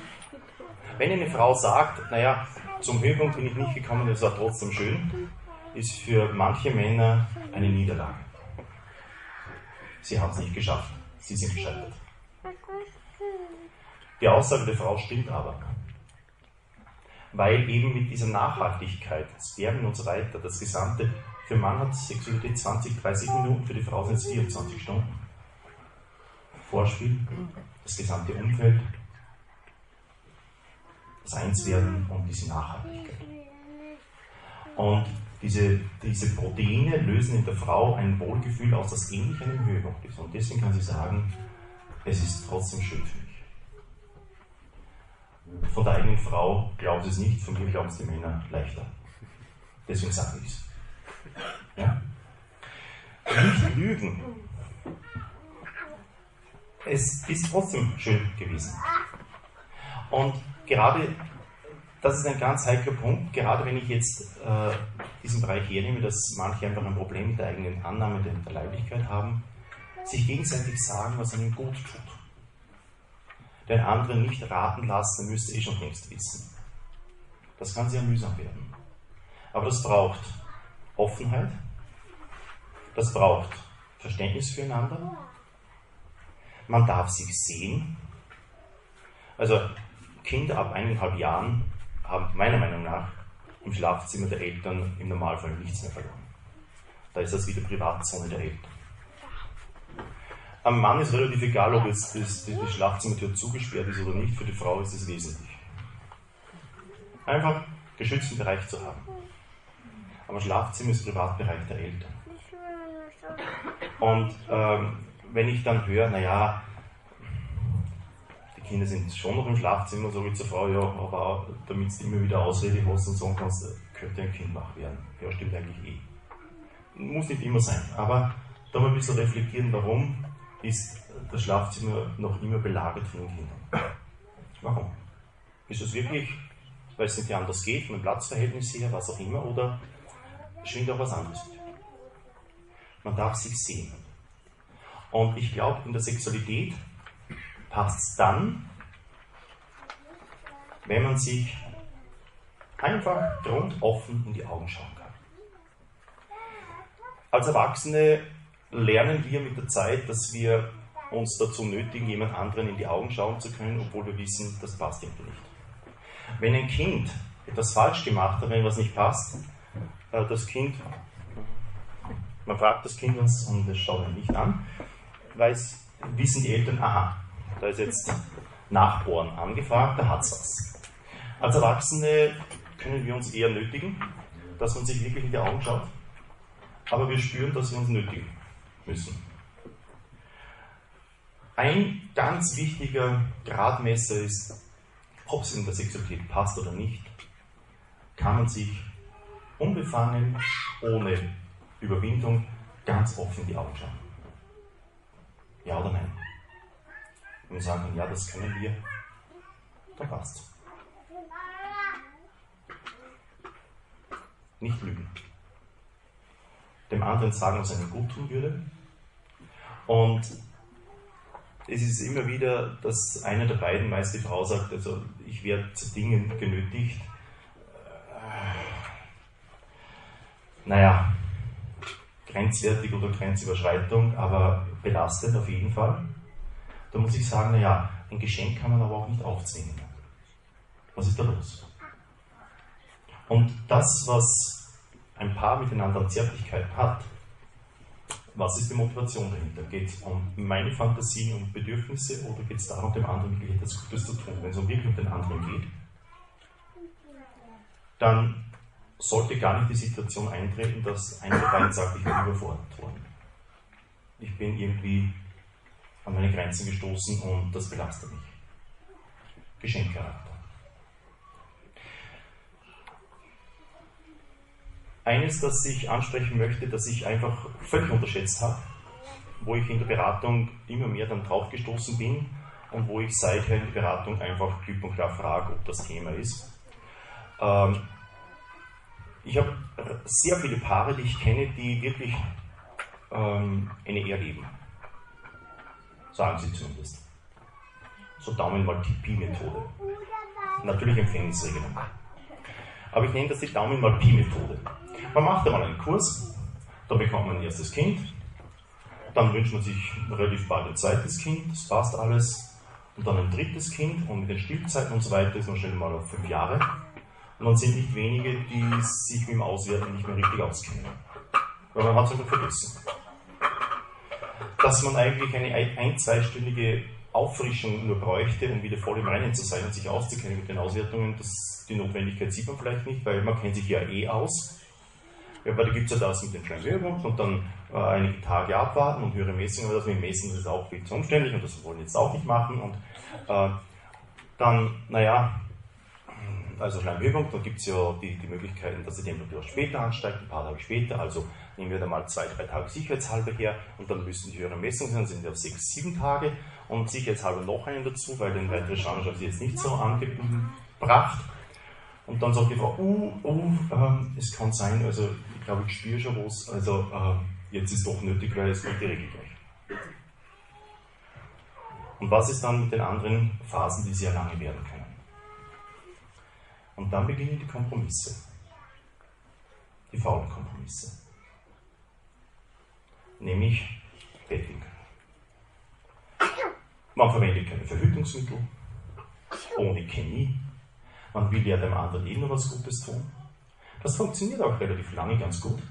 wenn eine Frau sagt, naja, zum Höhepunkt bin ich nicht gekommen, es war trotzdem schön, ist für manche Männer eine Niederlage. Sie haben es nicht geschafft, sie sind gescheitert. Die Aussage der Frau stimmt aber. Weil eben mit dieser Nachhaltigkeit, Spermien und so weiter, das Gesamte, für Mann hat Sexualität 20, 30 Minuten, für die Frau sind es 24 Stunden. Vorspiel, das gesamte Umfeld, das Einswerden und diese Nachhaltigkeit. Und diese, diese Proteine lösen in der Frau ein Wohlgefühl aus, das ähnlich einem Höhepunkt ist. Und deswegen kann sie sagen, es ist trotzdem schön für mich. Von der eigenen Frau glauben sie es nicht, von mir glauben es die Männer leichter. Deswegen sage ich es. Ja? Nicht lügen. Es ist trotzdem schön gewesen. Und gerade das ist ein ganz heikler Punkt, gerade wenn ich jetzt äh, diesen Bereich hernehme, dass manche einfach ein Problem mit der eigenen Annahme der Leiblichkeit haben, sich gegenseitig sagen, was ihnen gut tut. Den anderen nicht raten lassen, er müsste eh schon längst wissen. Das kann sehr mühsam werden. Aber das braucht Offenheit, das braucht Verständnis füreinander, man darf sich sehen. Also Kinder ab eineinhalb Jahren haben meiner Meinung nach im Schlafzimmer der Eltern im Normalfall nichts mehr verloren. Da ist das wieder Privatzone der Eltern. Am Mann ist relativ egal, ob jetzt das, die, die Schlafzimmertür zugesperrt ist oder nicht, für die Frau ist es wesentlich. Einfach geschützten Bereich zu haben. Aber Schlafzimmer ist Privatbereich der Eltern. Und ähm, wenn ich dann höre, naja, Kinder sind schon noch im Schlafzimmer, so wie zur Frau, ja, aber damit du immer wieder Ausrede hast und sagen kannst, könnte ein Kind wach werden. Ja, stimmt eigentlich eh. Muss nicht immer sein, aber da mal ein bisschen reflektieren, warum ist das Schlafzimmer noch immer belagert von den Kindern. Warum? Ist es wirklich, weil es nicht anders geht, von dem Platzverhältnis her, was auch immer, oder schwingt auch was anderes? Man darf sich sehen. Und ich glaube, in der Sexualität passt es dann, wenn man sich einfach grundoffen in die Augen schauen kann. Als Erwachsene lernen wir mit der Zeit, dass wir uns dazu nötigen, jemand anderen in die Augen schauen zu können, obwohl wir wissen, das passt irgendwie nicht. Wenn ein Kind etwas falsch gemacht hat, wenn was nicht passt, äh, das Kind, man fragt das Kind und es schaut ihn nicht an, weiß, wissen die Eltern, aha, da ist jetzt Nachbohren angefragt, da hat es was. Als Erwachsene können wir uns eher nötigen, dass man sich wirklich in die Augen schaut, aber wir spüren, dass wir uns nötigen müssen. Ein ganz wichtiger Gradmesser ist, ob es in der Sexualität passt oder nicht, kann man sich unbefangen, ohne Überwindung, ganz offen in die Augen schauen. Ja oder nein? Und sagen, ja, das können wir, dann passt. Nicht lügen. Dem anderen sagen, was einem gut tun würde. Und es ist immer wieder, dass einer der beiden, meist die Frau, sagt, also ich werde zu Dingen genötigt. Naja, grenzwertig oder Grenzüberschreitung, aber belastend auf jeden Fall. Da muss ich sagen, naja, ein Geschenk kann man aber auch nicht aufzwingen. Was ist da los? Und das, was ein Paar miteinander an Zärtlichkeit hat, was ist die Motivation dahinter? Geht es um meine Fantasien und Bedürfnisse oder geht es darum, dem anderen wirklich etwas Gutes zu tun? Wenn es um wirklich um den anderen geht, dann sollte gar nicht die Situation eintreten, dass einer der beiden sagt, ich bin überfordert worden. Ich bin irgendwie an meine Grenzen gestoßen und das belastet mich. Geschenkcharakter. Eines, das ich ansprechen möchte, das ich einfach völlig unterschätzt habe, wo ich in der Beratung immer mehr dann drauf gestoßen bin und wo ich seither in der Beratung einfach klipp und klar frage, ob das Thema ist. Ähm, ich habe sehr viele Paare, die ich kenne, die wirklich ähm, eine Ehe geben. Sagen sie zumindest. So Daumen mal Pi-Methode. Natürlich Empfängnisregelung. Aber ich nenne das die Daumen mal Pi-Methode. Man macht einmal einen Kurs, dann bekommt man ein erstes Kind, dann wünscht man sich relativ bald ein zweites Kind, das passt alles, und dann ein drittes Kind und mit den Stillzeiten und so weiter ist man schnell mal auf fünf Jahre. Und dann sind nicht wenige, die sich mit dem Auswerten nicht mehr richtig auskennen. Weil man hat es einfach vergessen. Dass man eigentlich eine ein-, zweistündige Auffrischung nur bräuchte, um wieder voll im Reinen zu sein und sich auszukennen mit den Auswertungen, das, die Notwendigkeit sieht man vielleicht nicht, weil man kennt sich ja eh aus. Aber da gibt es ja das mit den Scheinwirkungen und dann äh, einige Tage abwarten und höhere Messungen, aber das mit Messen das ist auch viel zu umständlich und das wollen wir jetzt auch nicht machen. Und äh, dann, naja, also Schleimwirkung, da gibt es ja die, die Möglichkeiten, dass die Temperatur später ansteigt, ein paar Tage später, also nehmen wir da mal zwei, drei Tage sicherheitshalber her und dann müssen die höheren Messungen sein, sind ja auf sechs, sieben Tage und sicherheitshalber noch einen dazu, weil den weiteren Schwangerschaft ist jetzt nicht so angebracht. Und dann sagt die Frau, uh, uh, äh, es kann sein, also ich glaube, ich spüre schon was, also äh, jetzt ist doch nötig, weil es kommt die Regel gleich. Und was ist dann mit den anderen Phasen, die sehr lange werden können? Und dann beginnen die Kompromisse. Die faulen Kompromisse. Nämlich Betting. Man verwendet keine Verhütungsmittel, ohne Chemie. Man will ja dem anderen eh nur was Gutes tun. Das funktioniert auch relativ lange ganz gut.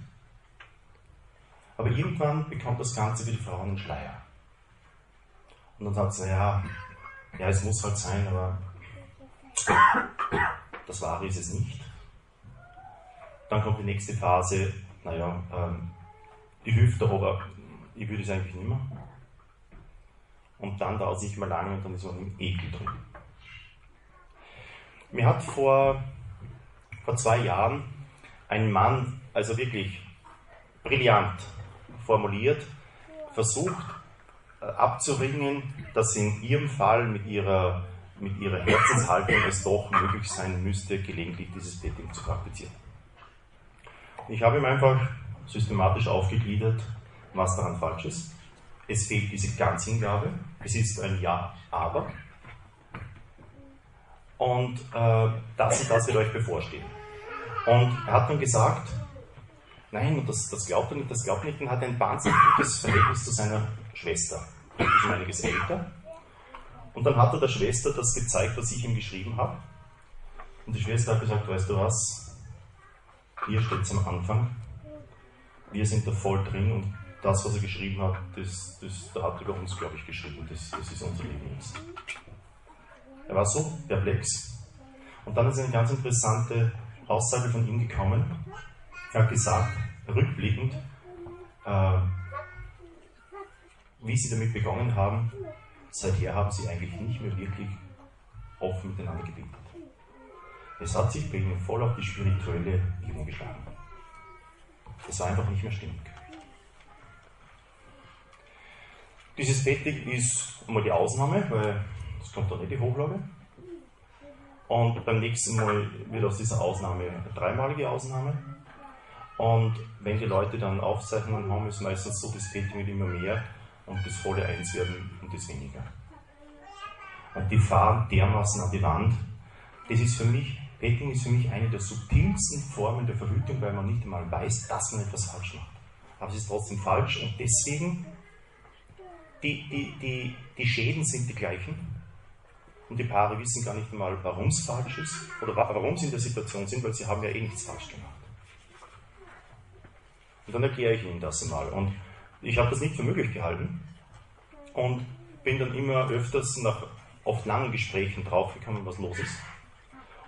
Aber irgendwann bekommt das Ganze für die Frauen einen Schleier. Und dann sagt sie, ja, ja, es muss halt sein, aber das Wahre ist es nicht. Dann kommt die nächste Phase, naja, ähm, die Hüfte, aber ich würde es eigentlich nicht mehr. Und dann dauert es nicht mehr lange und dann ist man im Ekel drin. Mir hat vor, vor zwei Jahren ein Mann, also wirklich brillant formuliert, versucht äh, abzuringen, dass in ihrem Fall mit ihrer, mit ihrer Herzenshaltung es doch möglich sein müsste, gelegentlich dieses Betting zu praktizieren. Ich habe ihm einfach systematisch aufgegliedert, was daran falsch ist. Es fehlt diese Ganzhingabe. Es ist ein Ja, aber. Und äh, das und das wird euch bevorstehen. Und er hat dann gesagt, nein, und das, das glaubt er nicht, das glaubt er nicht, und hat ein wahnsinnig gutes Verhältnis zu seiner Schwester. Die ist einiges älter. Und dann hat er der Schwester das gezeigt, was ich ihm geschrieben habe. Und die Schwester hat gesagt, weißt du was, hier steht es am Anfang, wir sind da voll drin und das, was er geschrieben hat, das, das, da hat er über uns, glaube ich, geschrieben, das, das ist unser Leben jetzt. Er war so perplex. Und dann ist eine ganz interessante Aussage von ihm gekommen. Er hat gesagt, rückblickend, äh, wie sie damit begonnen haben, seither haben sie eigentlich nicht mehr wirklich offen miteinander gebetet. Es hat sich bei ihnen voll auf die spirituelle Ebene geschlagen. Das war einfach nicht mehr stimmig. Dieses Bettig ist einmal die Ausnahme, weil das kommt dann nicht die Hochlage. Und beim nächsten Mal wird aus dieser Ausnahme eine dreimalige Ausnahme. Und wenn die Leute dann Aufzeichnungen haben, ist meistens so, das Betting wird immer mehr und das volle Eins werden und das weniger. Und die fahren dermaßen an die Wand. Das ist für mich, Betting ist für mich eine der subtilsten Formen der Verhütung, weil man nicht einmal weiß, dass man etwas falsch macht. Aber es ist trotzdem falsch und deswegen, die, die, die, die Schäden sind die gleichen und die Paare wissen gar nicht einmal, warum es falsch ist oder warum sie in der Situation sind, weil sie haben ja eh nichts falsch gemacht. Und dann erkläre ich ihnen das einmal. Und ich habe das nicht für möglich gehalten und bin dann immer öfters nach oft langen Gesprächen draufgekommen, was los ist.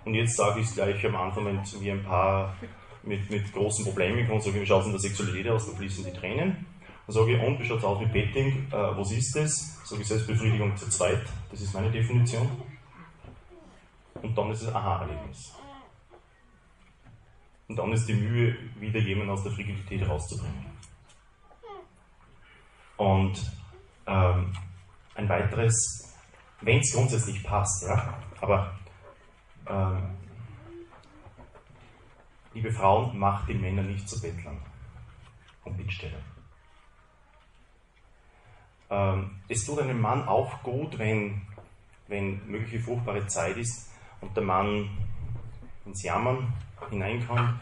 Und jetzt sage ich es gleich am Anfang, wenn mir ein Paar mit, mit großen Problemen kommen, sage ich, wie schaut es in der Sexualität aus, da fließen die Tränen. Dann sage ich, und wie schaut es aus mit Betting? Äh, was ist das? Sage ich, Selbstbefriedigung zu zweit. Das ist meine Definition. Und dann ist es Aha-Erlebnis. Und dann ist die Mühe, wieder jemanden aus der Frigidität rauszubringen. Und ähm, ein weiteres, wenn es grundsätzlich passt, ja, aber ähm, liebe Frauen, macht die Männer nicht zu Bettlern und Bittstellern. Ähm, es tut einem Mann auch gut, wenn, wenn mögliche fruchtbare Zeit ist und der Mann ins Jammern hineinkommt.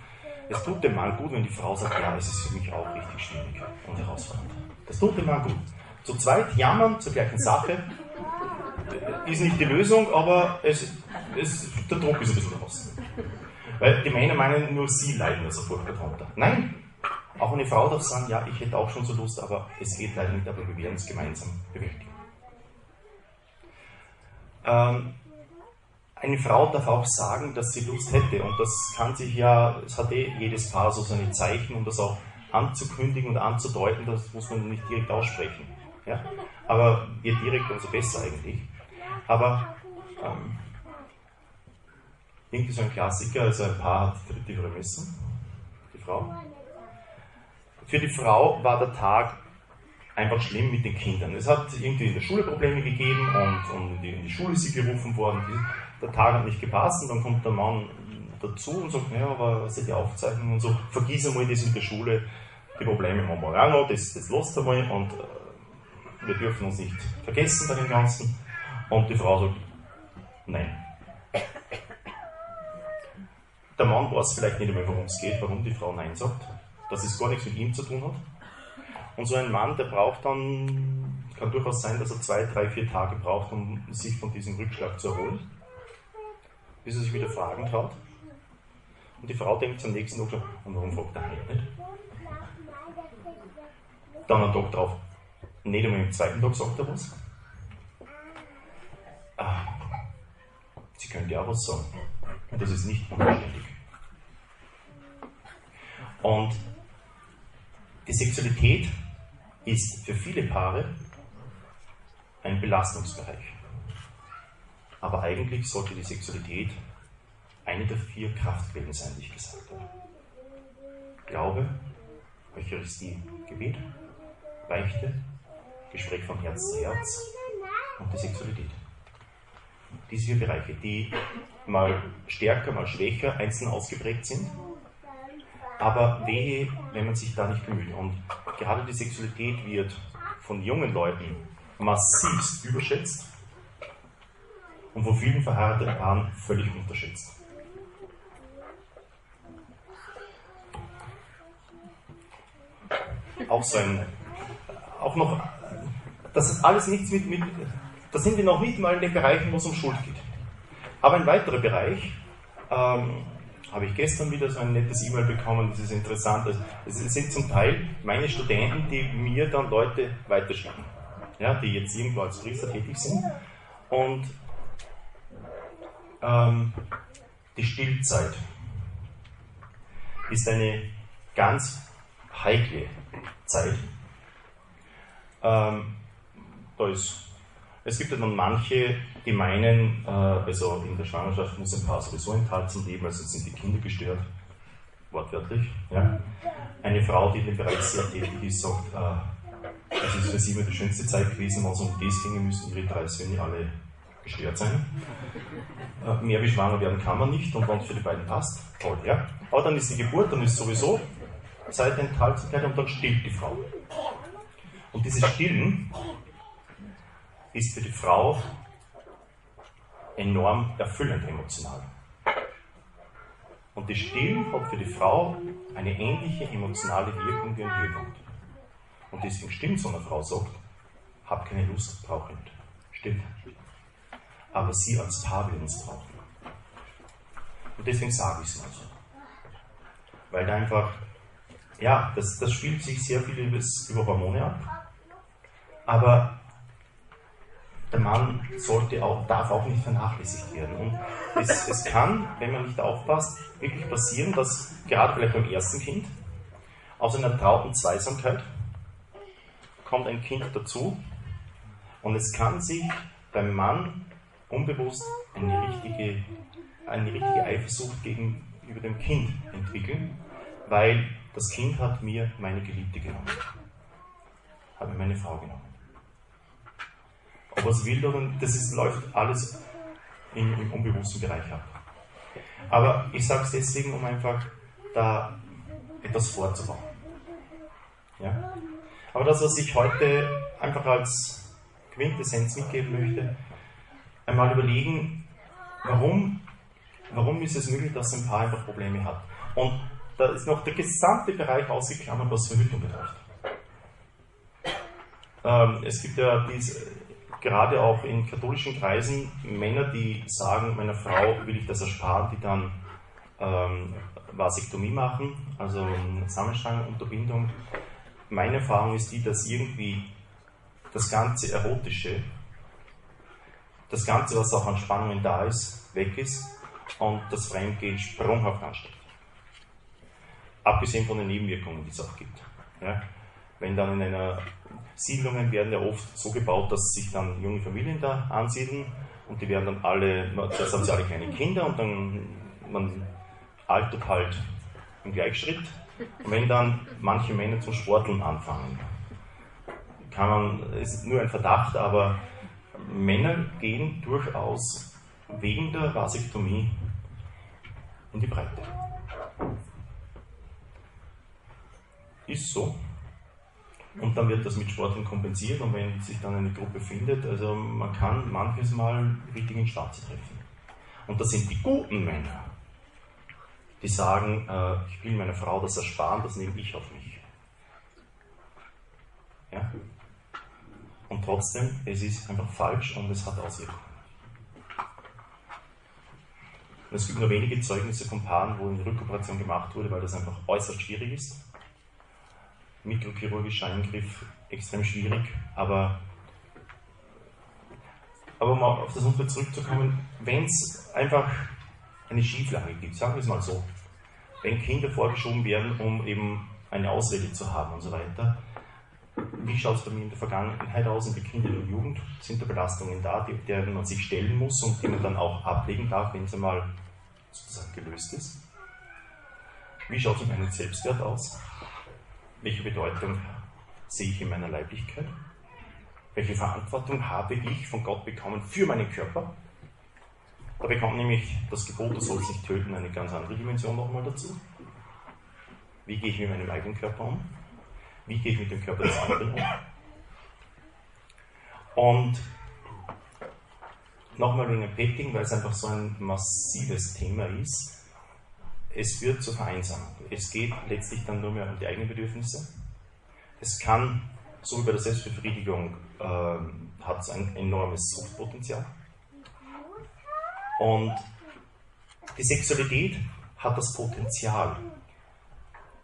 Es tut dem Mann gut, wenn die Frau sagt, ja, es ist für mich auch richtig schwierig und herausfordernd. Das tut dem Mann gut. Zu zweit jammern zur gleichen Sache ist nicht die Lösung, aber es, es, der Druck ist ein bisschen raus. Weil die Männer meinen, nur sie leiden also furchtbar drunter. Nein, auch eine Frau darf sagen, ja, ich hätte auch schon so Lust, aber es geht leider nicht, aber wir werden es gemeinsam bewältigen. Ähm, eine Frau darf auch sagen, dass sie Lust hätte und das kann sich ja, es hat eh jedes Paar so seine Zeichen, um das auch anzukündigen und anzudeuten, das muss man nicht direkt aussprechen. Ja? Aber je direkt, umso besser eigentlich. Aber ähm, irgendwie so ein Klassiker, also ein Paar hat die dritte vermessen, die Frau. Für die Frau war der Tag einfach schlimm mit den Kindern. Es hat irgendwie in der Schule Probleme gegeben und, und in, die, in, Schule ist sie gerufen worden. Der Tag hat nicht gepasst und dann kommt der Mann dazu und sagt, naja, aber was sind die Aufzeichnungen und so, vergiss einmal das mit der Schule, die Probleme haben wir auch noch, das, das lasst einmal und äh, wir dürfen uns nicht vergessen bei dem Ganzen. Und die Frau sagt, nein. Der Mann weiß vielleicht nicht mehr, worum es geht, warum die Frau Nein sagt, dass es gar nichts mit ihm zu tun hat. Und so ein Mann, der braucht dann, kann durchaus sein, dass er zwei, drei, vier Tage braucht, um sich von diesem Rückschlag zu erholen, bis er sich wieder fragen traut. Und die Frau denkt am nächsten Tag schon, und warum fragt er heute nicht? Dann ein Tag drauf, nicht einmal im zweiten Tag sagt er was. Ah, sie könnte auch was sagen. Und das ist nicht unverständlich. Und die Sexualität ist für viele Paare ein Belastungsbereich. Aber eigentlich sollte die Sexualität eine der vier Kraftquellen sein, die ich gesagt habe. Glaube, Eucharistie, Gebet, Beichte, Gespräch von Herz zu Herz und die Sexualität. Diese vier Bereiche, die mal stärker, mal schwächer einzeln ausgeprägt sind, aber wehe, wenn man sich da nicht bemüht. Und gerade die Sexualität wird von jungen Leuten massivst überschätzt und von vielen verheirateten Paaren völlig unterschätzt. Auch so ein, auch noch, das hat alles nichts mit, mit, da sind wir noch nicht mal in den Bereichen, wo es um Schuld geht. Aber ein weiterer Bereich, ähm, habe ich gestern wieder so ein nettes E-Mail bekommen, das ist interessant. Es sind zum Teil meine Studenten, die mir dann Leute weiterschicken, ja, die jetzt irgendwo als Priester tätig sind. Und ähm, die Stillzeit ist eine ganz heikle Zeit. Ähm, da ist es gibt ja dann manche, die meinen, äh, also in der Schwangerschaft muss ein Paar sowieso enthalten leben, also sind die Kinder gestört, wortwörtlich. Ja. Eine Frau, die in dem Bereich sehr tätig ist, sagt, äh, es ist für sie immer die schönste Zeit gewesen, wenn es um das ginge, müssen ihre drei Söhne alle gestört sein. Äh, mehr wie schwanger werden kann man nicht und wenn es für die beiden passt, toll, ja. Aber dann ist die Geburt, dann ist sowieso Zeit der und dann stillt die Frau. Und dieses Stillen ist für die Frau enorm erfüllend emotional. Und das Stillen hat für die Frau eine ähnliche emotionale Wirkung wie ein Höhepunkt. Und deswegen stimmt so eine Frau sagt, hab keine Lust, brauche nicht. Stimmt. Aber sie als Paar will uns brauchen. Und deswegen sage ich es mal so. Weil da einfach, ja, das, das spielt sich sehr viel über Hormone ab. Aber der Mann sollte auch, darf auch nicht vernachlässigt werden. Und es, es kann, wenn man nicht aufpasst, wirklich passieren, dass gerade vielleicht beim ersten Kind aus einer trauten Zweisamkeit kommt ein Kind dazu und es kann sich beim Mann unbewusst eine richtige, eine richtige Eifersucht gegenüber dem Kind entwickeln, weil das Kind hat mir meine Geliebte genommen, hat mir meine Frau genommen ob er es will oder nicht, das ist, läuft alles im, im unbewussten Bereich ab. Aber ich sage es deswegen, um einfach da etwas vorzubauen. Ja? Aber das, was ich heute einfach als Quintessenz mitgeben möchte, einmal überlegen, warum, warum ist es möglich, dass ein Paar einfach Probleme hat. Und da ist noch der gesamte Bereich ausgeklammert, was Verhütung betrifft. Ähm, es gibt ja dies, gerade auch in katholischen Kreisen Männer, die sagen, meiner Frau will ich das ersparen, die dann ähm, Vasektomie machen, also Samenstangenunterbindung. Meine Erfahrung ist die, dass irgendwie das ganze Erotische, das Ganze, was auch an Spannungen da ist, weg ist und das Fremdgehen sprunghaft ansteigt. Abgesehen von den Nebenwirkungen, die es auch gibt. Ja? Wenn dann in einer Siedlungen werden ja oft so gebaut, dass sich dann junge Familien da ansiedeln und die werden dann alle, das haben sie alle kleine Kinder und dann man altert halt im Gleichschritt. Und wenn dann manche Männer zum Sporteln anfangen, kann man, es ist nur ein Verdacht, aber Männer gehen durchaus wegen der Vasektomie in die Breite. Ist so. Und dann wird das mit Sporteln kompensiert und wenn sich dann eine Gruppe findet, also man kann manches Mal richtig in Start treffen. Und das sind die guten Männer die sagen, äh, ich will meiner Frau das ersparen, das nehme ich auf mich. Ja? Und trotzdem, es ist einfach falsch und es hat Auswirkungen. Es gibt nur wenige Zeugnisse von Paaren, wo eine Rückoperation gemacht wurde, weil das einfach äußerst schwierig ist. Mikrochirurgischer Eingriff extrem schwierig, aber, aber um auf das Unfall zurückzukommen, wenn es einfach eine Schieflage gibt, sagen wir es mal so. Wenn Kinder vorgeschoben werden, um eben eine Ausrede zu haben und so weiter. Wie schaut es bei mir in der Vergangenheit aus in der Kinder- und Jugend? Sind da Belastungen da, die, deren man sich stellen muss und die man dann auch ablegen darf, wenn es einmal sozusagen gelöst ist? Wie schaut es mit meinem Selbstwert aus? Welche Bedeutung sehe ich in meiner Leiblichkeit? Welche Verantwortung habe ich von Gott bekommen für meinen Körper? Da bekommt nämlich das Gebot, du sollst nicht töten, eine ganz andere Dimension nochmal dazu. Wie gehe ich mit meinem eigenen Körper um? Wie gehe ich mit dem Körper des anderen um? Und nochmal wegen dem Petting, weil es einfach so ein massives Thema ist. Es wird zur Vereinsamung. Es geht letztlich dann nur mehr um die eigenen Bedürfnisse. Es kann, so wie bei der Selbstbefriedigung, äh, hat es ein enormes Suchtpotenzial. Und die Sexualität hat das Potenzial,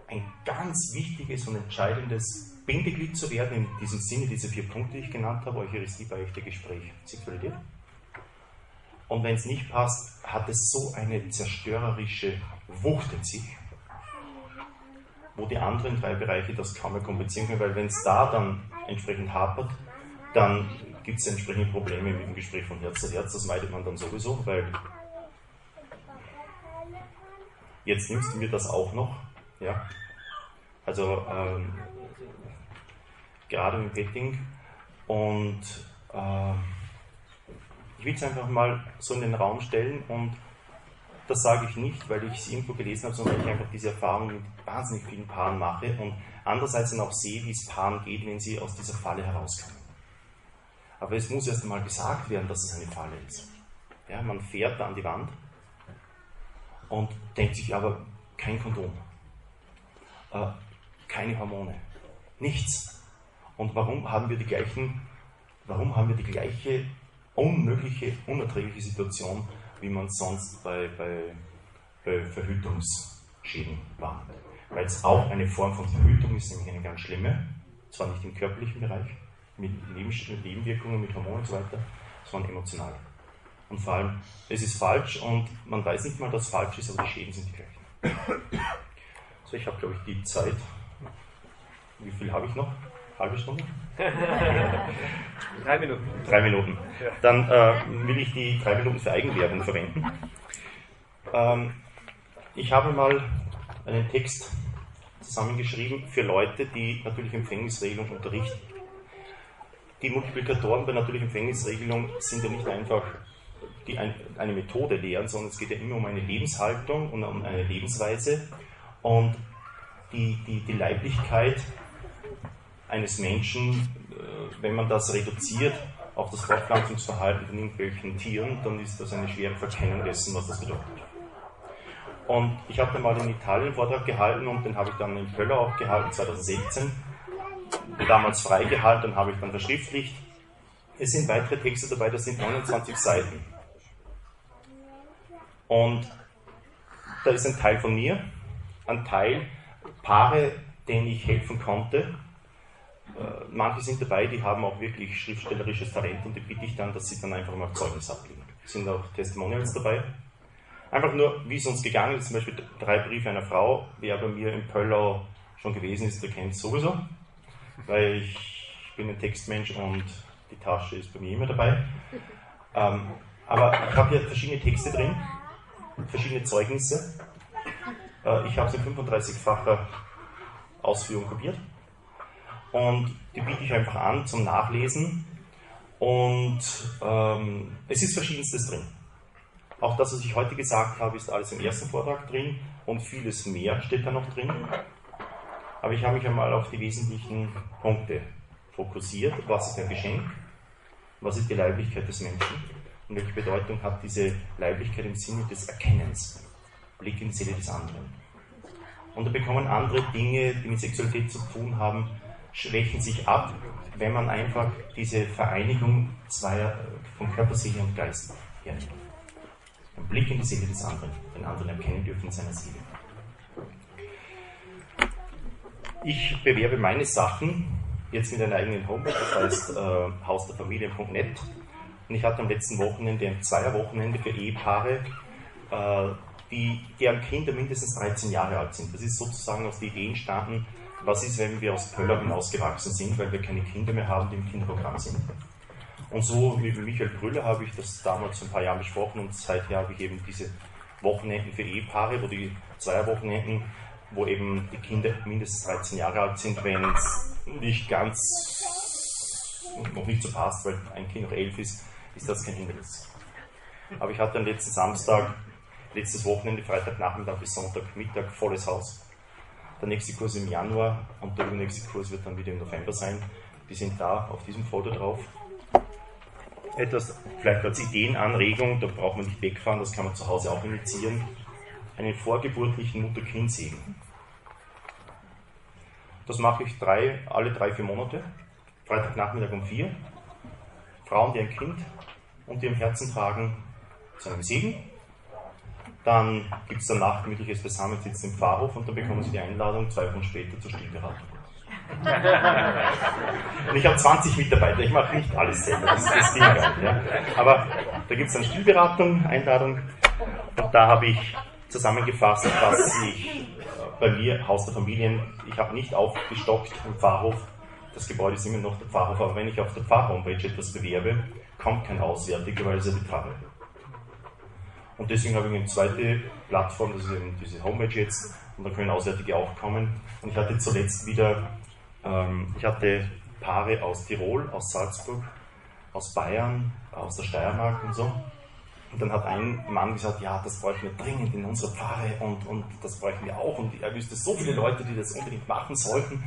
ein ganz wichtiges und entscheidendes Bindeglied zu werden, in diesem Sinne diese vier Punkte, die ich genannt habe, Eucharistie, Beichte, Gespräch, Sexualität. Und wenn es nicht passt, hat es so eine zerstörerische Wucht in sich, wo die anderen drei Bereiche das kaum mehr kompensieren können, weil wenn es da dann entsprechend hapert, dann gibt es entsprechende Probleme mit dem Gespräch von Herz zu Herz. Das meidet man dann sowieso, weil jetzt nimmst du mir das auch noch. Ja? Also ähm, gerade im Betting. Und äh, ich will es einfach mal so in den Raum stellen und das sage ich nicht, weil ich es irgendwo gelesen habe, sondern weil ich einfach diese Erfahrung mit wahnsinnig vielen Paaren mache und andererseits dann auch sehe, wie es Paaren geht, wenn sie aus dieser Falle herauskommen. Aber es muss erst einmal gesagt werden, dass es eine Falle ist. Ja, man fährt da an die Wand und denkt sich, aber kein Kondom, äh, keine Hormone, nichts. Und warum haben wir die gleichen, warum haben wir die gleiche unmögliche, unerträgliche Situation, wie man sonst bei, bei, bei Verhütungsschäden war? Weil es auch eine Form von Verhütung ist, nämlich eine ganz schlimme, zwar nicht im körperlichen Bereich, mit Nebenwirkungen, mit Hormonen und so weiter, sondern emotional. Und vor allem, es ist falsch und man weiß nicht mal, dass es falsch ist, aber die Schäden sind die gleichen. So, ich habe glaube ich die Zeit. Wie viel habe ich noch? Halbe Stunde? drei Minuten. Drei Minuten. Dann äh, will ich die drei Minuten für Eigenwerbung verwenden. Ähm, ich habe mal einen Text zusammengeschrieben für Leute, die natürlich Empfängnisregelung unterrichten die Multiplikatoren bei natürlicher Empfängnisregelung sind ja nicht einfach die ein, eine Methode lehren, sondern es geht ja immer um eine Lebenshaltung und um eine Lebensweise. Und die, die, die Leiblichkeit eines Menschen, äh, wenn man das reduziert auf das Fortpflanzungsverhalten von irgendwelchen Tieren, dann ist das eine schwere Verkennung dessen, was das bedeutet. Und ich habe mal in Italien einen Vortrag gehalten und den habe ich dann in Pöller auch gehalten, 2016. Damals freigehalten, dann habe ich dann verschriftlicht. Es sind weitere Texte dabei, das sind 29 Seiten. Und da ist ein Teil von mir, ein Teil, Paare, denen ich helfen konnte. Äh, manche sind dabei, die haben auch wirklich schriftstellerisches Talent und die bitte ich dann, dass sie dann einfach mal Zeugnis abgeben. Es sind auch Testimonials dabei. Einfach nur, wie es uns gegangen ist, zum Beispiel drei Briefe einer Frau, wer bei mir in Pöllau schon gewesen ist, der kennt es sowieso, weil ich bin ein Textmensch und die Tasche ist bei mir immer dabei. Ähm, aber ich habe hier verschiedene Texte drin, verschiedene Zeugnisse. Äh, ich habe sie in 35-facher Ausführung kopiert und die biete ich einfach an zum Nachlesen und ähm, es ist verschiedenstes drin. Auch das, was ich heute gesagt habe, ist alles im ersten Vortrag drin und vieles mehr steht da noch drin. Aber ich habe mich einmal auf die wesentlichen Punkte fokussiert. Was ist ein Geschenk? Was ist die Leiblichkeit des Menschen? Und welche Bedeutung hat diese Leiblichkeit im Sinne des Erkennens? Blick in die Seele des anderen. Und da bekommen andere Dinge, die mit Sexualität zu tun haben, schwächen sich ab, wenn man einfach diese Vereinigung zweier von Körper, Seele und Geist hernimmt. Ein Blick in die Seele des anderen, den anderen erkennen dürfen in seiner Seele. Ich bewerbe meine Sachen jetzt mit einer eigenen Homepage, das heißt äh, hausderfamilie.net. Und ich hatte am letzten Wochenende ein Zweierwochenende für Ehepaare, äh, die, deren Kinder mindestens 13 Jahre alt sind. Das ist sozusagen aus der Idee entstanden, was ist, wenn wir aus Pöller hinausgewachsen sind, weil wir keine Kinder mehr haben, die im Kinderprogramm sind. Und so mit Michael Brüller habe ich das damals ein paar Jahren besprochen und seither habe ich eben diese Wochenenden für Ehepaare, wo die Zweierwochenenden, wo eben die Kinder mindestens 13 Jahre alt sind, wenn es nicht ganz noch nicht so passt, weil ein Kind noch elf ist, ist das kein Hindernis. Aber ich hatte dann letzten Samstag, letztes Wochenende, Freitagnachmittag bis Sonntagmittag, volles Haus. Der nächste Kurs im Januar und der übernächste Kurs wird dann wieder im November sein. Die sind da auf diesem Foto drauf etwas, vielleicht als Ideenanregung, da braucht man nicht wegfahren, das kann man zu Hause auch initiieren, einen vorgeburtlichen Mutter-Kind-Segen. Das mache ich drei, alle drei, vier Monate, Freitagnachmittag um vier. Frauen, die ein Kind und die im Herzen tragen, zu einem Segen. Dann gibt es danach gemütliches Beisammensitzen im Pfarrhof und dann bekommen sie die Einladung zwei Wochen später zur Stillberatung. Und ich habe 20 Mitarbeiter, ich mache nicht alles selber, das, das ging gar nicht. Ja. Aber da gibt es eine Spielberatung, Einladung und da habe ich zusammengefasst, was ich äh, bei mir, Haus der Familien, ich habe nicht aufgestockt im Pfarrhof, das Gebäude ist immer noch der Pfarrhof, aber wenn ich auf der Pfarrhomepage etwas bewerbe, kommt kein Auswärtiger, weil es ja die Pfarre. Und deswegen habe ich eine zweite Plattform, das ist eben diese Homepage jetzt, und da können Auswärtige auch kommen. Und ich hatte zuletzt wieder ähm, ich hatte Paare aus Tirol, aus Salzburg, aus Bayern, aus der Steiermark und so. Und dann hat ein Mann gesagt, ja, das bräuchten wir dringend in unserer Pfarre und, und das bräuchten wir auch. Und er wüsste so viele Leute, die das unbedingt machen sollten.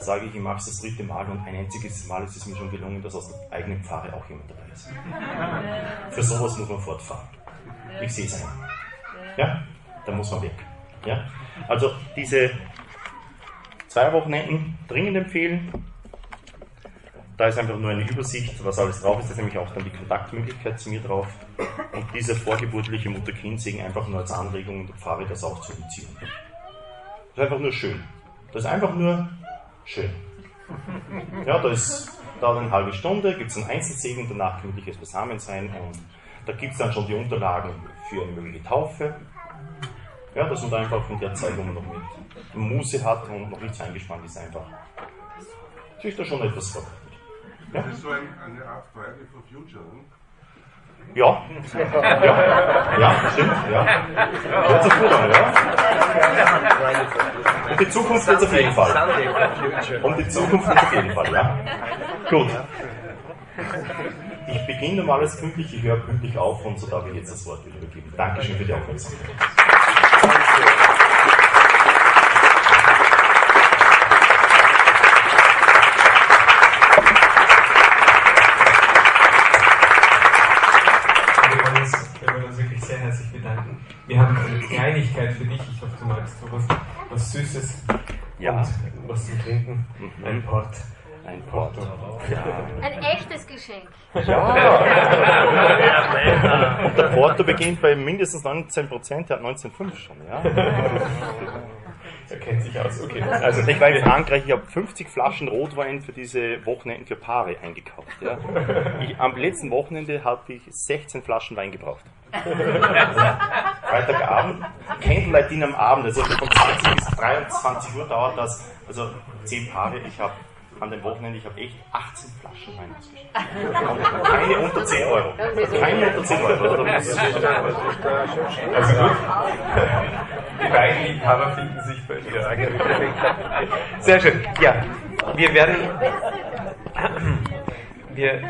Sage ich, ich mache es das dritte Mal und ein einziges Mal ist es mir schon gelungen, dass aus der eigenen Pfarre auch jemand dabei ist. Für sowas muss man fortfahren. Ich sehe es ein. Ja? Da muss man weg. Ja? Also diese zwei Wochenenden dringend empfehlen. Da ist einfach nur eine Übersicht, was alles drauf ist. Da ist nämlich auch dann die Kontaktmöglichkeit zu mir drauf. Und dieser vorgeburtliche Mutter-Kind-Segen einfach nur als Anregung der Pfarre das auch zu beziehen. Das ist einfach nur schön. Das ist einfach nur schön. Ja, da ist dauert eine halbe Stunde, gibt es einen Einzelsegen, danach gemütliches Beisammensein und da gibt es dann schon die Unterlagen für eine mögliche Taufe. Ja, das sind einfach in der Zeit, wo man noch mit Muße hat und noch nichts eingespannt ist, einfach sich da schon etwas vorbereitet. Ja? Das ist so ein, eine Art Friday for Future, ne? Ja, ja, ja, stimmt, ja. Hört sich gut an, ja. Und die Zukunft wird es auf jeden Fall. Und die Zukunft wird es auf jeden Fall, ja. Gut ich beginne um alles pünktlich, ich höre pünktlich auf und so darf ich jetzt das Wort wieder übergeben. Dankeschön für die Aufmerksamkeit. Wir haben eine Kleinigkeit für dich. Ich hoffe, du magst du was Süßes ja. und was zu trinken. Mhm. Ein Port. Ein Porto. Ja. Ein echtes Geschenk. ja. Und der Porto beginnt bei mindestens 19%, der hat 19,5 schon, ja. Er kennt sich aus. Okay. Also ich war in Frankreich, ich habe 50 Flaschen Rotwein für diese Wochenenden für Paare eingekauft. Ja. Ich, am letzten Wochenende habe ich 16 Flaschen Wein gebraucht. Freitagabend, Candlelight Dinner am Abend, also von 20 bis 23 Uhr dauert das, also 10 Paare, ich habe an dem Wochenende, ich habe echt 18 Flaschen Wein ausgeschenkt. Keine unter 10 Euro. Keine unter 10 Euro. Also, Also gut. Die Weinliebhaber finden sich bei dir. Sehr schön. Ja, wir werden. Wir